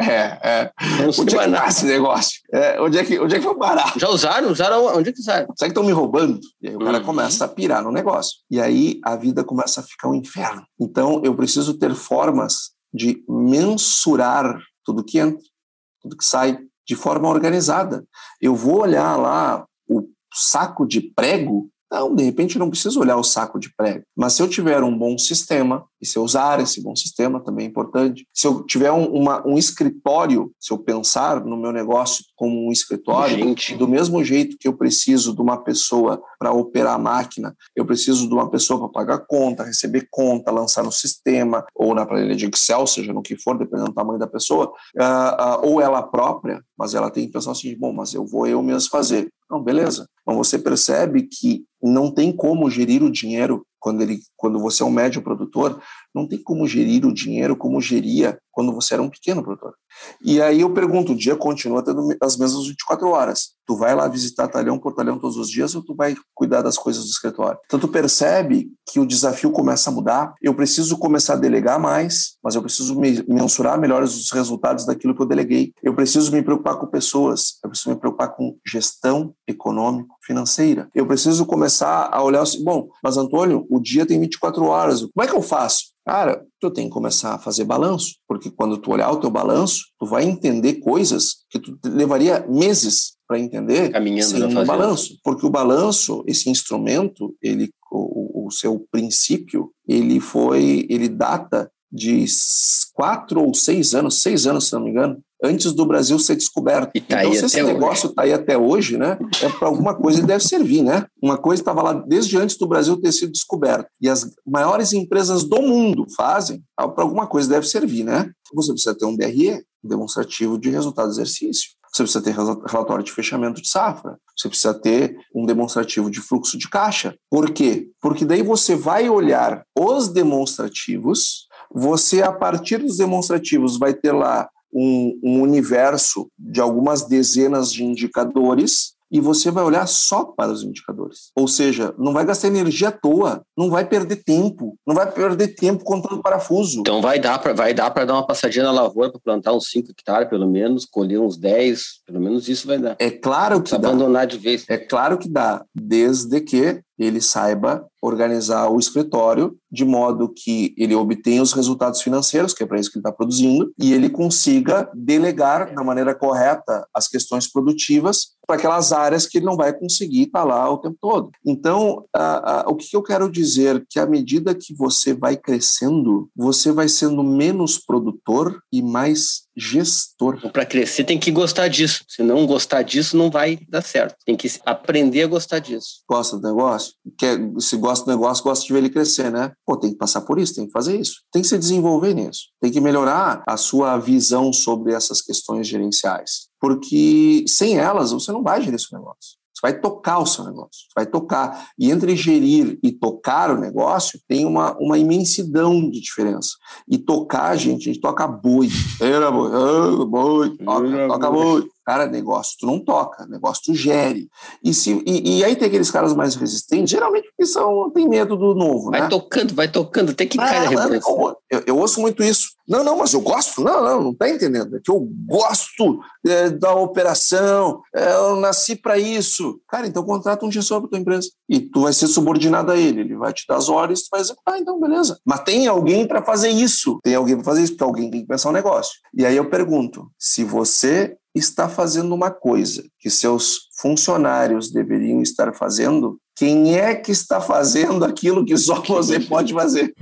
É, é. Não onde é que tá esse negócio? É, onde, é que, onde é que foi parar? Já usaram? Usaram onde é que usaram? Será que estão me roubando? E aí o cara uhum. começa a pirar no negócio. E aí a vida começa a ficar um inferno. Então eu preciso ter formas de mensurar tudo que entra, tudo que sai, de forma organizada. Eu vou olhar lá o saco de prego não, de repente eu não preciso olhar o saco de prego. Mas se eu tiver um bom sistema, e se eu usar esse bom sistema também é importante, se eu tiver um, uma, um escritório, se eu pensar no meu negócio como um escritório, Gente. do mesmo jeito que eu preciso de uma pessoa para operar a máquina, eu preciso de uma pessoa para pagar conta, receber conta, lançar no sistema, ou na planilha de Excel, seja no que for, dependendo do tamanho da pessoa, uh, uh, ou ela própria, mas ela tem que pensar assim, bom, mas eu vou eu mesmo fazer. Não, beleza. Então você percebe que não tem como gerir o dinheiro quando ele quando você é um médio produtor, não tem como gerir o dinheiro como geria quando você era um pequeno produtor. E aí eu pergunto, o dia continua tendo as mesmas 24 horas. Tu vai lá visitar talhão por talhão todos os dias ou tu vai cuidar das coisas do escritório? Então tu percebe que o desafio começa a mudar. Eu preciso começar a delegar mais, mas eu preciso me mensurar melhor os resultados daquilo que eu deleguei. Eu preciso me preocupar com pessoas, eu preciso me preocupar com gestão econômico financeira. Eu preciso começar a olhar assim, bom, mas Antônio, o dia tem 24 horas. Como é que eu faço? Cara, tu tem que começar a fazer balanço, porque quando tu olhar o teu balanço, tu vai entender coisas que tu levaria meses para entender Caminhando sem um balanço, porque o balanço, esse instrumento, ele o, o seu princípio, ele foi, ele data de quatro ou seis anos, seis anos, se não me engano, antes do Brasil ser descoberto. Tá então, se esse negócio está aí até hoje, né, é para alguma coisa e deve servir, né? Uma coisa estava lá desde antes do Brasil ter sido descoberto. E as maiores empresas do mundo fazem, para alguma coisa deve servir, né? Você precisa ter um DRE, um demonstrativo de resultado do exercício. Você precisa ter relatório de fechamento de safra. Você precisa ter um demonstrativo de fluxo de caixa. Por quê? Porque daí você vai olhar os demonstrativos, você, a partir dos demonstrativos, vai ter lá um, um universo de algumas dezenas de indicadores e você vai olhar só para os indicadores. Ou seja, não vai gastar energia à toa, não vai perder tempo, não vai perder tempo contando parafuso. Então vai dar para vai dar para dar uma passadinha na lavoura para plantar uns 5 hectares pelo menos, colher uns 10, pelo menos isso vai dar. É claro que dá. abandonar de vez. É claro que dá, desde que ele saiba organizar o escritório de modo que ele obtenha os resultados financeiros, que é para isso que ele está produzindo, e ele consiga delegar da maneira correta as questões produtivas para aquelas áreas que ele não vai conseguir estar tá lá o tempo todo. Então, a, a, o que eu quero dizer? Que à medida que você vai crescendo, você vai sendo menos produtor e mais gestor. Para crescer tem que gostar disso. Se não gostar disso, não vai dar certo. Tem que aprender a gostar disso. Gosta do negócio? Quer, se gosta do negócio, gosta de ver ele crescer, né? Pô, tem que passar por isso, tem que fazer isso. Tem que se desenvolver nisso. Tem que melhorar a sua visão sobre essas questões gerenciais. Porque sem elas, você não vai gerir seu negócio. Você vai tocar o seu negócio, vai tocar. E entre gerir e tocar o negócio, tem uma, uma imensidão de diferença. E tocar, gente, a gente toca boi. Era boi, ah, boi, toca, toca boi. Cara, negócio tu não toca, negócio tu gere. E, se, e, e aí tem aqueles caras mais resistentes, geralmente porque são, tem medo do novo, vai né? tocando, vai tocando, tem que ah, eu, eu ouço muito isso. Não, não, mas eu gosto. Não, não, não tá entendendo. É que eu gosto é, da operação, é, eu nasci para isso. Cara, então contrata um gestor para tua empresa. E tu vai ser subordinado a ele. Ele vai te dar as horas, tu vai executar, então beleza. Mas tem alguém para fazer isso. Tem alguém para fazer isso, porque alguém tem que pensar um negócio. E aí eu pergunto: se você está fazendo uma coisa que seus funcionários deveriam estar fazendo, quem é que está fazendo aquilo que só você [LAUGHS] pode fazer?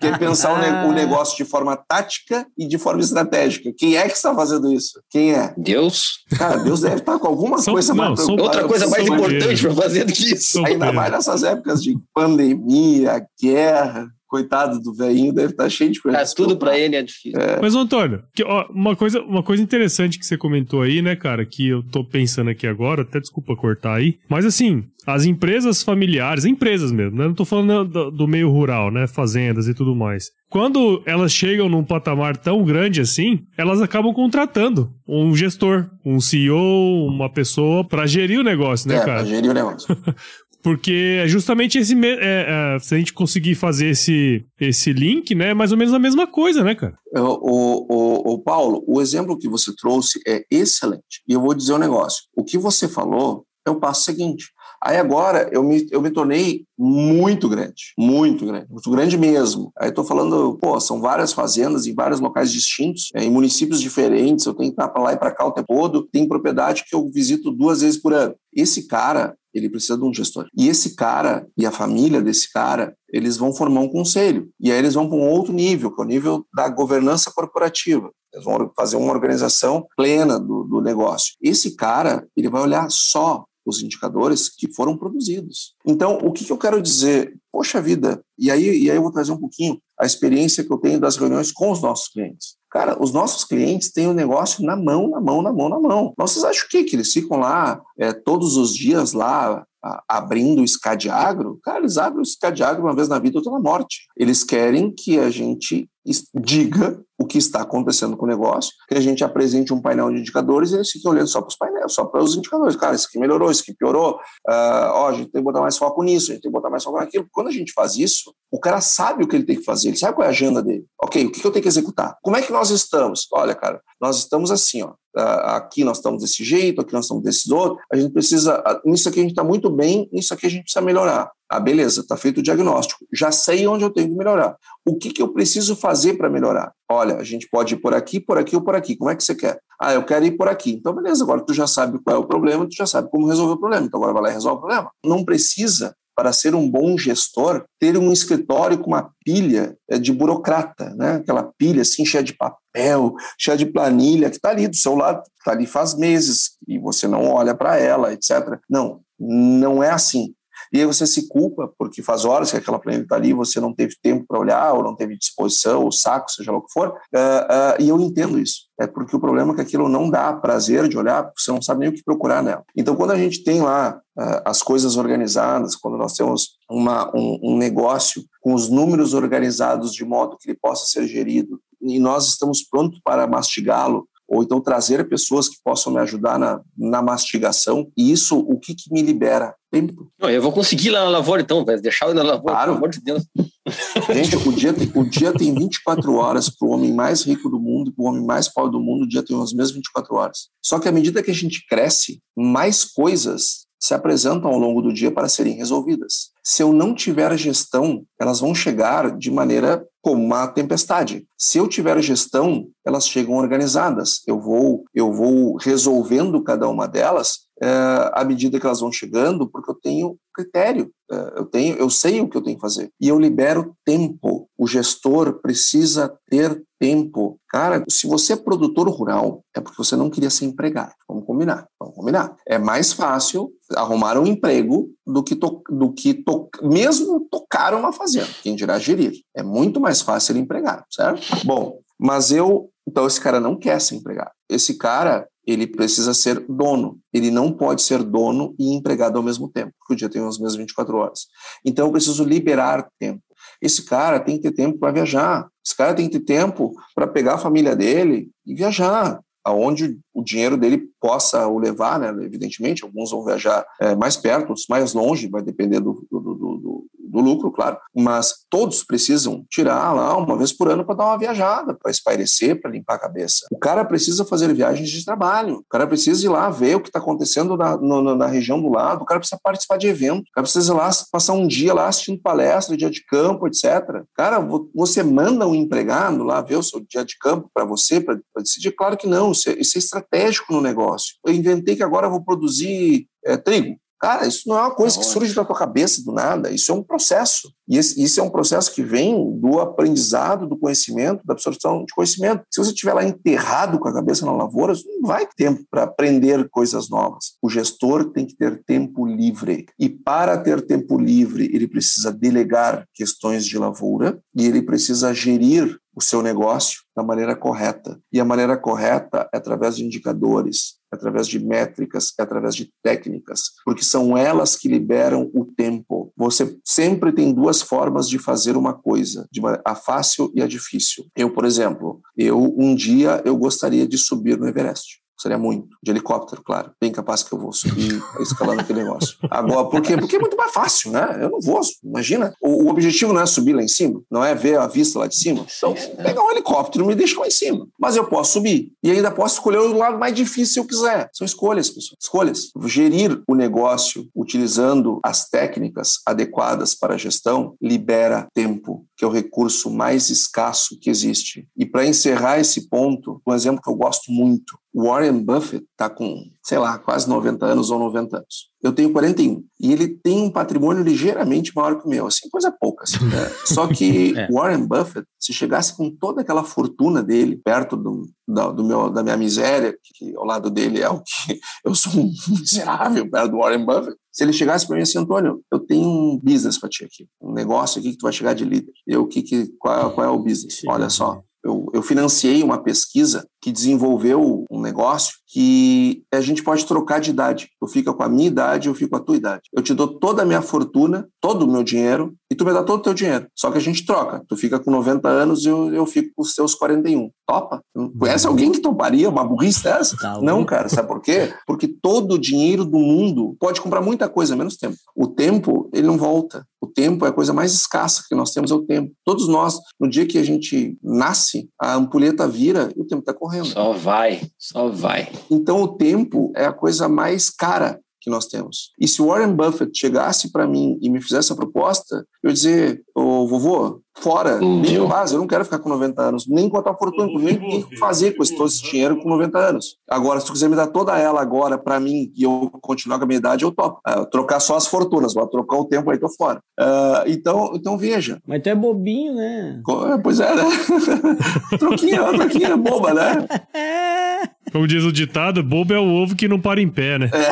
que é pensar o, negócio de forma tática e de forma estratégica. Quem é que está fazendo isso? Quem é? Deus. Cara, Deus deve estar com alguma são, coisa não, mais Outra coisa mais importante para fazer do que isso. Ainda mais nessas épocas de pandemia, guerra coitado do velhinho, deve estar cheio de coisa. Mas tudo para ele é difícil. É. Mas, Antônio, que, ó, uma, coisa, uma coisa interessante que você comentou aí, né, cara, que eu tô pensando aqui agora, até desculpa cortar aí, mas assim, as empresas familiares, empresas mesmo, né? Não tô falando do, do, meio rural, né? Fazendas e tudo mais. Quando elas chegam num patamar tão grande assim, elas acabam contratando um gestor, um CEO, uma pessoa para gerir o negócio, né, é, cara? Pra gerir o negócio. [LAUGHS] Porque é justamente esse. É, é, se a gente conseguir fazer esse, esse link, né? É mais ou menos a mesma coisa, né, cara? O, o, o, Paulo, o exemplo que você trouxe é excelente. E eu vou dizer um negócio. O que você falou é o passo seguinte. Aí agora eu me, eu me tornei muito grande, muito grande, muito grande mesmo. Aí estou falando, pô, são várias fazendas em vários locais distintos, é, em municípios diferentes, eu tenho que estar para lá e para cá o tempo todo. Tem propriedade que eu visito duas vezes por ano. Esse cara, ele precisa de um gestor. E esse cara e a família desse cara, eles vão formar um conselho. E aí eles vão para um outro nível, que é o nível da governança corporativa. Eles vão fazer uma organização plena do, do negócio. Esse cara, ele vai olhar só os indicadores que foram produzidos. Então, o que, que eu quero dizer? Poxa vida, e aí, e aí eu vou trazer um pouquinho a experiência que eu tenho das reuniões com os nossos clientes. Cara, os nossos clientes têm o negócio na mão, na mão, na mão, na mão. Vocês acham o quê? Que eles ficam lá é, todos os dias lá a, abrindo o Scadiagro? Cara, eles abrem o Scadiagro uma vez na vida, outra na morte. Eles querem que a gente diga o que está acontecendo com o negócio, que a gente apresente um painel de indicadores e eles fiquem olhando só para os painéis, só para os indicadores. Cara, isso aqui melhorou, isso aqui piorou, uh, ó, a gente tem que botar mais foco nisso, a gente tem que botar mais foco naquilo. Quando a gente faz isso, o cara sabe o que ele tem que fazer, ele sabe qual é a agenda dele. Ok, o que eu tenho que executar? Como é que nós estamos? Olha, cara, nós estamos assim, ó. Uh, aqui nós estamos desse jeito, aqui nós estamos desse outro. A gente precisa. Uh, nisso aqui a gente está muito bem, nisso aqui a gente precisa melhorar. Ah, beleza, está feito o diagnóstico. Já sei onde eu tenho que melhorar. O que, que eu preciso fazer para melhorar? Olha, a gente pode ir por aqui, por aqui ou por aqui. Como é que você quer? Ah, eu quero ir por aqui. Então, beleza, agora tu já sabe qual é o problema, tu já sabe como resolver o problema. Então, agora vai lá e resolve o problema. Não precisa, para ser um bom gestor, ter um escritório com uma pilha é, de burocrata, né? Aquela pilha assim, cheia de papel, cheia de planilha, que está ali do seu lado, está ali faz meses e você não olha para ela, etc. Não, não é assim. E aí você se culpa, porque faz horas que aquela planilha está ali, você não teve tempo para olhar, ou não teve disposição, ou saco, seja lá o que for. Uh, uh, e eu entendo isso. É porque o problema é que aquilo não dá prazer de olhar, porque você não sabe nem o que procurar nela. Então, quando a gente tem lá uh, as coisas organizadas, quando nós temos uma, um, um negócio com os números organizados de modo que ele possa ser gerido, e nós estamos prontos para mastigá-lo, ou então trazer pessoas que possam me ajudar na, na mastigação. E isso, o que, que me libera? Tempo. Não, eu vou conseguir lá na lavoura, então, vai deixar eu na lavoura, claro. pelo amor de Deus. Gente, o dia, tem, o dia tem 24 horas para o homem mais rico do mundo e para o homem mais pobre do mundo, o dia tem as mesmas 24 horas. Só que à medida que a gente cresce, mais coisas se apresentam ao longo do dia para serem resolvidas. Se eu não tiver gestão, elas vão chegar de maneira como uma tempestade. Se eu tiver gestão, elas chegam organizadas. Eu vou, eu vou resolvendo cada uma delas à medida que elas vão chegando, porque eu tenho critério, é, eu tenho, eu sei o que eu tenho que fazer e eu libero tempo. O gestor precisa ter tempo. Cara, se você é produtor rural, é porque você não queria ser empregado. Vamos combinar, vamos combinar. É mais fácil arrumar um emprego do que, to, do que to, mesmo tocar uma fazenda. Quem dirá gerir? É muito mais fácil ser empregado, certo? Bom, mas eu, então esse cara não quer ser empregado. Esse cara ele precisa ser dono. Ele não pode ser dono e empregado ao mesmo tempo, porque o dia tem as mesmas 24 horas. Então eu preciso liberar tempo. Esse cara tem que ter tempo para viajar. Esse cara tem que ter tempo para pegar a família dele e viajar aonde o dinheiro dele possa o levar, né? Evidentemente, alguns vão viajar é, mais perto, outros mais longe, vai depender do, do, do, do do lucro, claro, mas todos precisam tirar lá uma vez por ano para dar uma viajada, para espairecer, para limpar a cabeça. O cara precisa fazer viagens de trabalho, o cara precisa ir lá ver o que está acontecendo na, no, na região do lado, o cara precisa participar de evento, o cara precisa ir lá passar um dia lá assistindo palestra, dia de campo, etc. Cara, você manda um empregado lá ver o seu dia de campo para você, para decidir? Claro que não, isso é, isso é estratégico no negócio. Eu inventei que agora eu vou produzir é, trigo. Cara, isso não é uma coisa que surge da tua cabeça do nada, isso é um processo. E esse, isso é um processo que vem do aprendizado, do conhecimento, da absorção de conhecimento. Se você estiver lá enterrado com a cabeça na lavoura, você não vai ter tempo para aprender coisas novas. O gestor tem que ter tempo livre. E para ter tempo livre, ele precisa delegar questões de lavoura e ele precisa gerir o seu negócio da maneira correta. E a maneira correta é através de indicadores, através de métricas, é através de técnicas, porque são elas que liberam o tempo. Você sempre tem duas formas de fazer uma coisa, a fácil e a difícil. Eu, por exemplo, eu um dia eu gostaria de subir no Everest. Seria muito. De helicóptero, claro. Bem capaz que eu vou subir escalando aquele negócio. Agora, por quê? Porque é muito mais fácil, né? Eu não vou, imagina. O, o, objetivo não é subir lá em cima, não é ver a vista lá de cima. Então, pegar um helicóptero e me deixa lá em cima. Mas eu posso subir. E ainda posso escolher o lado mais difícil se eu quiser. São escolhas, pessoal. Escolhas. Gerir o negócio utilizando as técnicas adequadas para a gestão libera tempo, que é o recurso mais escasso que existe. E para encerrar esse ponto, um exemplo que eu gosto muito, Warren Buffett está com, sei lá, quase 90 anos ou 90 anos. Eu tenho 41. E ele tem um patrimônio ligeiramente maior que o meu, assim, coisa pouca. Assim, né? [LAUGHS] Só que é. Warren Buffett, se chegasse com toda aquela fortuna dele perto do, da, do meu, da minha miséria, que ao lado dele é o que [LAUGHS] eu sou um miserável perto do Warren Buffett, se ele chegasse para mim assim, Antônio, eu tenho um business para ti aqui, um negócio aqui que tu vai chegar de líder. Eu, que, que, qual, qual é o business? Olha só, eu, eu financiei uma pesquisa que desenvolveu um negócio que a gente pode trocar de idade. Tu fica com a minha idade, eu fico com a tua idade. Eu te dou toda a minha fortuna, todo o meu dinheiro, e tu me dá todo o teu dinheiro. Só que a gente troca. Tu fica com 90 anos e eu, eu fico com os seus 41. Topa? Conhece alguém que toparia uma burrice dessa? Tá Não, cara. Sabe por quê? Porque todo o dinheiro do mundo pode comprar muita coisa, menos tempo. O tempo, ele não volta. O tempo é a coisa mais escassa que nós temos, é o tempo. Todos nós, no dia que a gente nasce, a ampulheta vira e o tempo está correndo. Só vai, só vai. Então o tempo é a coisa mais cara que nós temos. E se Warren Buffett chegasse para mim e me fizesse a proposta, eu ia dizer, ô vovô, fora, hum, nem base, eu não quero ficar com 90 anos, nem contar fortuna, nem, nem fazer com esse, todo esse dinheiro com 90 anos. Agora, se tu quiser me dar toda ela agora para mim e eu continuar com a minha idade, eu topo. Uh, trocar só as fortunas, vou trocar o tempo aí, tô fora. Uh, então, então veja. Mas tu é bobinho, né? Pois é, né? [LAUGHS] troquinha, troquinha boba, né? [LAUGHS] Como diz o ditado, bobo é o ovo que não para em pé, né? É.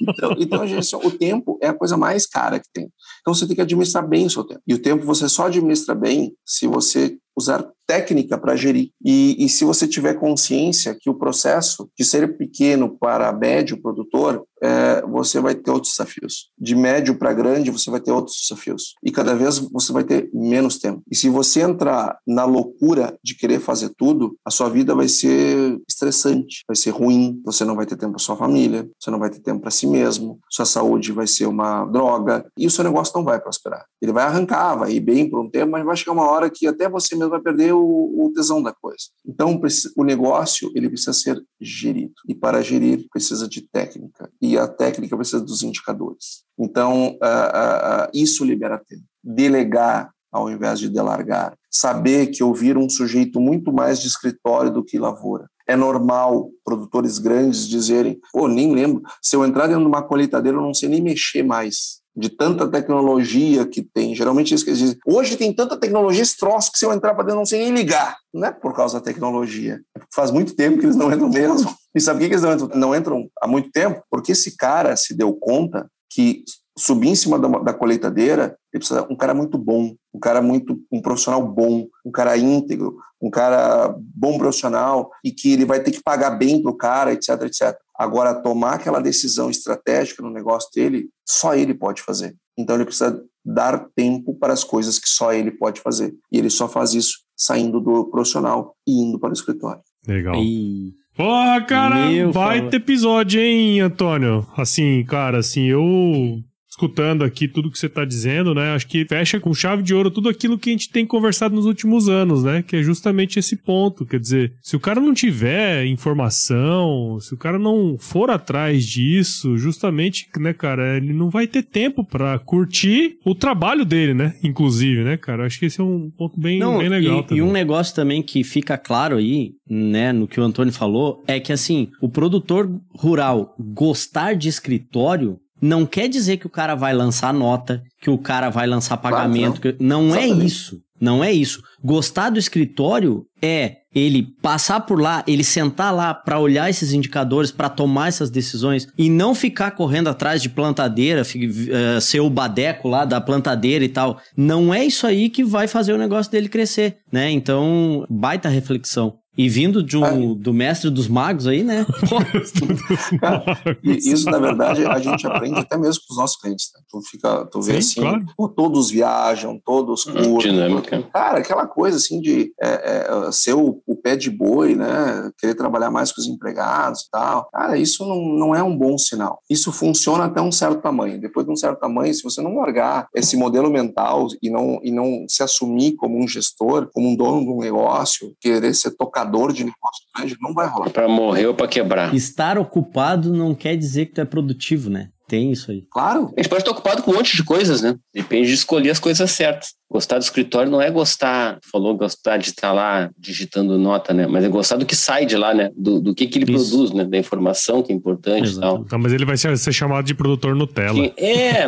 [LAUGHS] então, então, gente, o tempo é a coisa mais cara que tem. Então você tem que administrar bem o seu tempo. E o tempo você só administra bem se você usar técnica para gerir. E, e, se você tiver consciência que o processo de ser pequeno para médio produtor é, você vai ter outros desafios. De médio para grande, você vai ter outros desafios. E cada vez você vai ter menos tempo. E se você entrar na loucura de querer fazer tudo, a sua vida vai ser estressante, vai ser ruim, você não vai ter tempo para sua família, você não vai ter tempo para si mesmo, sua saúde vai ser uma droga e o seu negócio não vai prosperar. Ele vai arrancar, vai ir bem por um tempo, mas vai chegar uma hora que até você mesmo vai perder o, o tesão da coisa. Então, o negócio ele precisa ser gerido e para gerir precisa de técnica e a técnica precisa dos indicadores. Então, uh, uh, isso libera tempo. Delegar ao invés de delargar. Saber que ouvir um sujeito muito mais de escritório do que lavoura. É normal produtores grandes dizerem: pô, nem lembro, se eu entrar dentro de uma colheitadeira, eu não sei nem mexer mais. De tanta tecnologia que tem. Geralmente isso que eles dizem. Hoje tem tanta tecnologia, esse troço, que se eu entrar para dentro, não sei nem ligar. Não é por causa da tecnologia. É faz muito tempo que eles não entram mesmo. E sabe por que eles não entram, não entram há muito tempo? Porque esse cara se deu conta que subir em cima da, da colheitadeira, ele precisa um cara muito bom, um cara muito um profissional bom, um cara íntegro, um cara bom profissional e que ele vai ter que pagar bem pro cara, etc, etc. Agora tomar aquela decisão estratégica no negócio dele, só ele pode fazer. Então ele precisa dar tempo para as coisas que só ele pode fazer. E ele só faz isso saindo do profissional e indo para o escritório. Legal. E... Porra, cara, Meu vai ter episódio, hein, Antônio? Assim, cara, assim, eu escutando aqui tudo que você está dizendo, né? Acho que fecha com chave de ouro tudo aquilo que a gente tem conversado nos últimos anos, né? Que é justamente esse ponto. Quer dizer, se o cara não tiver informação, se o cara não for atrás disso, justamente, né, cara, ele não vai ter tempo para curtir o trabalho dele, né? Inclusive, né, cara? Acho que esse é um ponto bem, não, bem legal e, também. E um negócio também que fica claro aí, né, no que o Antônio falou, é que assim, o produtor rural gostar de escritório não quer dizer que o cara vai lançar nota, que o cara vai lançar pagamento. Claro, não não é isso. Não é isso. Gostar do escritório é ele passar por lá, ele sentar lá para olhar esses indicadores, para tomar essas decisões e não ficar correndo atrás de plantadeira, uh, ser o badeco lá da plantadeira e tal. Não é isso aí que vai fazer o negócio dele crescer, né? Então, baita reflexão. E vindo de um, ah. do mestre dos magos aí, né? [LAUGHS] Cara, isso, na verdade, a gente aprende até mesmo com os nossos clientes. Né? Tu, fica, tu vê Sim, assim, claro. todos viajam, todos hum, curtem. Dinâmica. Cara, aquela coisa assim de é, é, ser o, o, pé de boi, né? Querer trabalhar mais com os empregados e tal. Cara, isso não, não é um bom sinal. Isso funciona até um certo tamanho. Depois de um certo tamanho, se você não largar esse modelo mental e não, e não se assumir como um gestor, como um dono de um negócio, querer ser tocado marcador de negócio grande, não vai rolar. Para morrer ou para quebrar. Estar ocupado não quer dizer que tu é produtivo, né? Tem isso aí. Claro. A gente pode estar ocupado com um monte de coisas, né? Depende de escolher as coisas certas. Gostar do escritório não é gostar, falou gostar de estar lá digitando nota, né? Mas é gostar do que sai de lá, né? Do, do que, que ele Isso. produz, né? Da informação que é importante e tal. Então, mas ele vai ser, ser chamado de produtor Nutella. Que, é, é,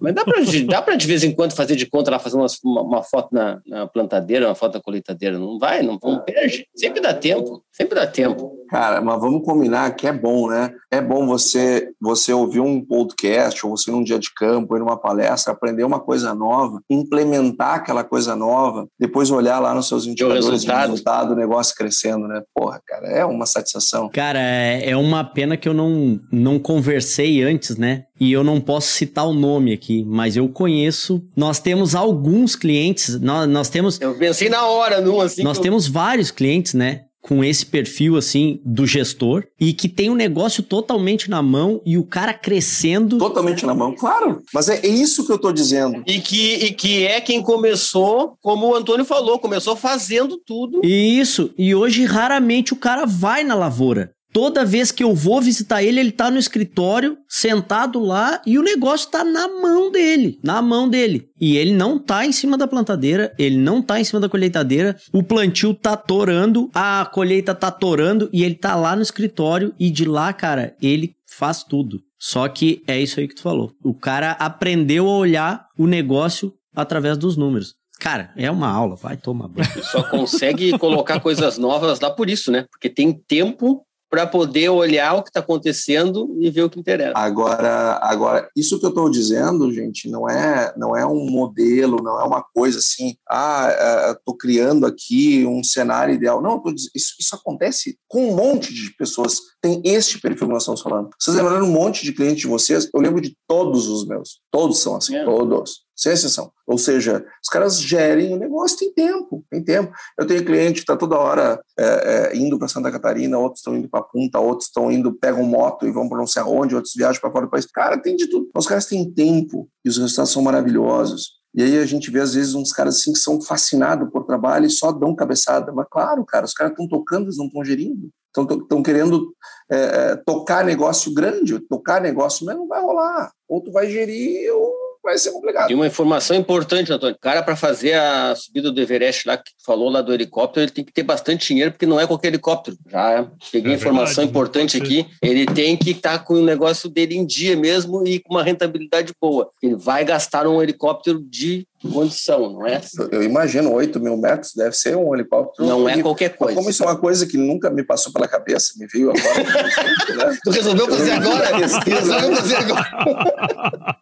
mas dá pra, dá pra de vez em quando fazer de conta lá, fazer uma, uma, uma foto na, na, plantadeira, uma foto na colheitadeira. Não vai, não, não perde. Sempre dá tempo, sempre dá tempo. Cara, mas vamos combinar que é bom, né? É bom você, você ouvir um podcast, ou você num dia de campo, ir numa palestra, aprender uma coisa nova, implementar implementar aquela coisa nova, depois olhar lá nos seus indicadores resultado. de resultado, o negócio crescendo, né? Porra, cara, é uma satisfação. Cara, é, é uma pena que eu não, não conversei antes, né? E eu não posso citar o nome aqui, mas eu conheço. Nós temos alguns clientes, nós, nós temos. Eu pensei na hora, num assim. Nós eu... temos vários clientes, né? Com esse perfil assim do gestor e que tem o um negócio totalmente na mão e o cara crescendo totalmente na mão, claro. Mas é, isso que eu tô dizendo. E que, e que é quem começou, como o Antônio falou, começou fazendo tudo. Isso. E hoje raramente o cara vai na lavoura. Toda vez que eu vou visitar ele, ele tá no escritório, sentado lá, e o negócio tá na mão dele, na mão dele. E ele não tá em cima da plantadeira, ele não tá em cima da colheitadeira, o plantio tá torando, a colheita tá torando, e ele tá lá no escritório, e de lá, cara, ele faz tudo. Só que é isso aí que tu falou. O cara aprendeu a olhar o negócio através dos números. Cara, é uma aula, vai tomar banho. Só consegue colocar coisas novas lá por isso, né? Porque tem tempo para poder olhar o que está acontecendo e ver o que interessa. Agora, agora isso que eu estou dizendo, gente, não é, não é um modelo, não é uma coisa assim, ah, estou criando aqui um cenário ideal. Não, isso, isso acontece com um monte de pessoas tem este perfil que nós estamos falando. Vocês lembraram um monte de clientes de vocês? Eu lembro de todos os meus. Todos são assim, é. todos. Sem exceção. Ou seja, os caras gerem o negócio, tem tempo, tem tempo. Eu tenho cliente que está toda hora é, é, indo para Santa Catarina, outros estão indo para Punta, outros estão indo, pegam moto e vão para não sei aonde, outros viajam para fora do país. Cara, tem de tudo. Os caras têm tempo e os resultados são maravilhosos. E aí a gente vê, às vezes, uns caras assim que são fascinados por trabalho e só dão cabeçada. Mas, claro, cara, os caras estão tocando, eles não estão gerindo. Estão querendo é, é, tocar negócio grande, tocar negócio, mas não vai rolar. Ou tu vai gerir ou vai ser complicado. E uma informação importante, Antônio. O cara, para fazer a subida do Everest lá, que falou lá do helicóptero, ele tem que ter bastante dinheiro, porque não é qualquer helicóptero. Já peguei é informação verdade, importante aqui. Ele tem que estar tá com o negócio dele em dia mesmo e com uma rentabilidade boa. Ele vai gastar um helicóptero de condição, não é? Eu imagino, 8 mil metros deve ser um helicóptero. Não é qualquer coisa. Como isso é uma coisa que nunca me passou pela cabeça, me veio agora. [LAUGHS] né? Tu resolveu fazer agora? Resolveu fazer agora.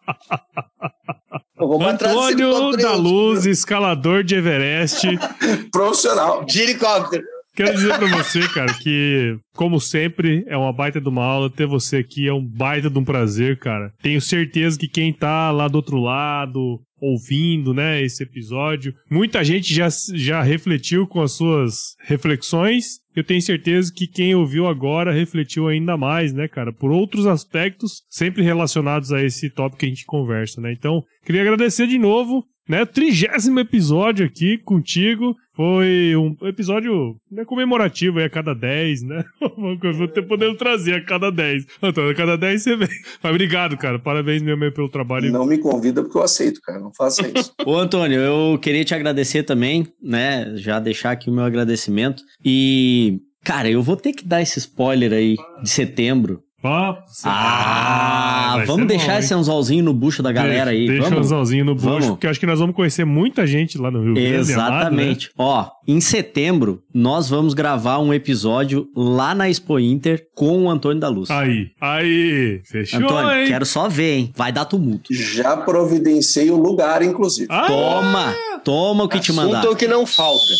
[LAUGHS] Antônio da Luz, escalador de Everest. [LAUGHS] Profissional. De helicóptero. Quero dizer pra você, cara, que, como sempre, é uma baita de uma aula. Ter você aqui é um baita de um prazer, cara. Tenho certeza que quem tá lá do outro lado, ouvindo, né, esse episódio. Muita gente já, já refletiu com as suas reflexões. Eu tenho certeza que quem ouviu agora refletiu ainda mais, né, cara, por outros aspectos sempre relacionados a esse tópico que a gente conversa, né? Então, queria agradecer de novo né? Trigésimo episódio aqui contigo. Foi um episódio né, comemorativo aí a cada 10, né? [LAUGHS] Vou ter podendo trazer a cada 10. Então, a cada 10 você vem. Mas obrigado, cara. Parabéns mesmo pelo trabalho. Não me convida porque eu aceito, cara. Não faça isso. [LAUGHS] Ô, Antônio, eu queria te agradecer também, né? Já deixar aqui o meu agradecimento. E, cara, eu vou ter que dar esse spoiler aí de setembro Nossa, ah, vamos deixar bom, esse anzolzinho no bucho da galera deixa, aí. Deixa vamos? o anzolzinho no bucho, vamos. porque acho que nós vamos conhecer muita gente lá no Rio Grande. Exatamente. Amado, né? Ó, em setembro, nós vamos gravar um episódio lá na Expo Inter com o Antônio da Luz. Aí, aí, fechou, Antônio, hein? quero só ver, hein? Vai dar tumulto. Já providenciei o lugar, inclusive. Ah, toma, toma o que te mandar. Assunto o que não falta.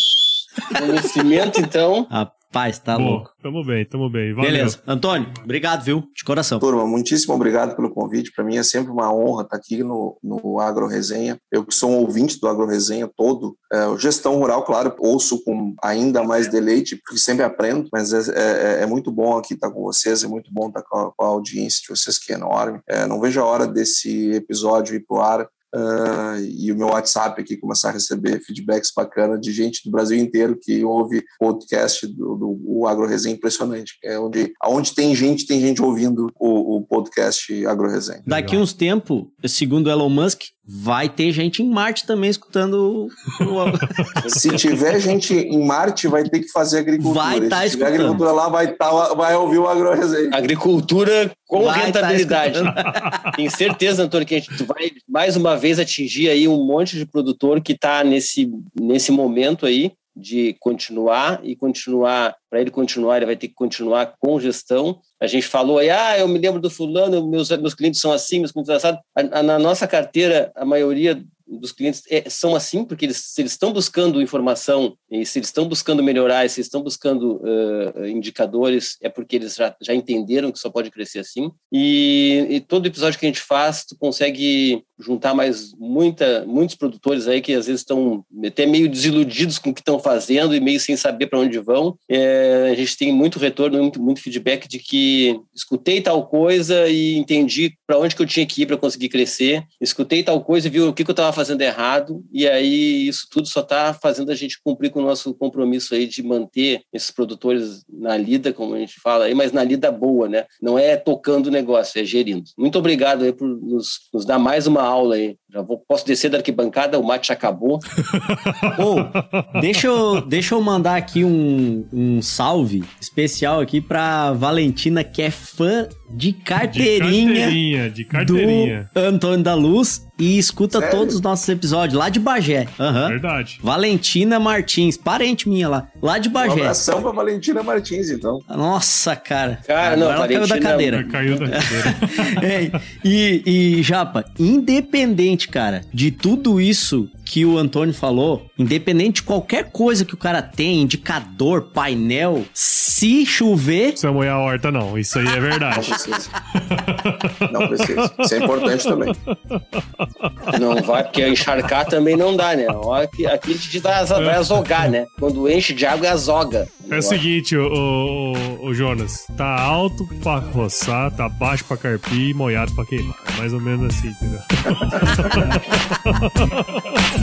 Conhecimento, então. [LAUGHS] Rapaz, tá Boa. louco. Tamo bem, tamo bem. Valeu. Beleza. Antônio, obrigado, viu? De coração. Turma, muitíssimo obrigado pelo convite. Para mim é sempre uma honra estar aqui no, no Agro Resenha. Eu que sou um ouvinte do Agro Resenha todo. É, gestão rural, claro, ouço com ainda mais deleite, porque sempre aprendo, mas é, é, é muito bom aqui estar com vocês, é muito bom estar com a, com a audiência de vocês, que é enorme. É, não vejo a hora desse episódio ir pro ar. Uh, e o meu WhatsApp aqui começar a receber feedbacks bacana de gente do Brasil inteiro que ouve podcast do, do o Agro Resenha impressionante. É onde, onde tem gente, tem gente ouvindo o, o podcast Agro Resenha. Daqui uns tempos, segundo Elon Musk, vai ter gente em Marte também escutando o... [LAUGHS] Se tiver gente em Marte, vai ter que fazer agricultura. Vai estar tá escutando. agricultura lá, vai, tá, vai ouvir o Agro Resenha. Agricultura com vai tá rentabilidade. Tá Tenho certeza, Antônio, que a gente vai mais uma vez atingir aí um monte de produtor que está nesse, nesse momento aí de continuar e continuar, para ele continuar, ele vai ter que continuar com gestão. A gente falou aí, ah, eu me lembro do fulano, meus, meus clientes são assim, meus clientes são assim. Na nossa carteira, a maioria dos clientes é, são assim, porque eles, se eles estão buscando informação, se eles estão buscando melhorar, se eles estão buscando uh, indicadores, é porque eles já, já entenderam que só pode crescer assim. E, e, todo episódio que a gente faz, tu consegue juntar mais muita, muitos produtores aí que às vezes estão até meio desiludidos com o que estão fazendo e meio sem saber para onde vão. É, a gente tem muito retorno, muito, muito feedback de que escutei tal coisa e entendi para onde que eu tinha que ir para conseguir crescer. Escutei tal coisa e vi o que, que eu estava fazendo errado. E aí isso tudo só está fazendo a gente cumprir com o nosso compromisso aí de manter esses produtores na lida, como a gente fala aí, mas na lida boa, né? Não é tocando o negócio, é gerindo. Muito obrigado aí por nos, nos dar mais uma aula aí. Já vou, posso descer da arquibancada, o mate acabou. [LAUGHS] oh, deixa, eu, deixa eu mandar aqui um, um salve especial aqui para Valentina, que é fã de carteirinha, de carteirinha, de carteirinha. do Antônio da Luz e escuta Sério? todos os nossos episódios lá de Bagé. Aham. Verdade. Valentina Martins, parente minha lá, lá de Um Bagé. abração pra Valentina Martins, então. Nossa, cara. Cara, não, ela caiu da Valentina- cadeira. Caiu da cadeira. [LAUGHS] É, e, e, Japa, independente, cara, de tudo isso que o Antônio falou, independente de qualquer coisa que o cara tem, indicador, painel, se chover, precisa molhar a horta, não. Isso aí é Não verdade. precisa. Não precisa. Isso é importante também. Não vai, porque encharcar também não dá, né? A hora que- Aqui a gente vai azo- vai azogar, né? Quando enche de água, é azoga. É o seguinte, o, o, o Jonas, tá alto pra roçar, tá baixo pra carpir e molhado pra queimar. É mais ou menos assim, entendeu? [LAUGHS]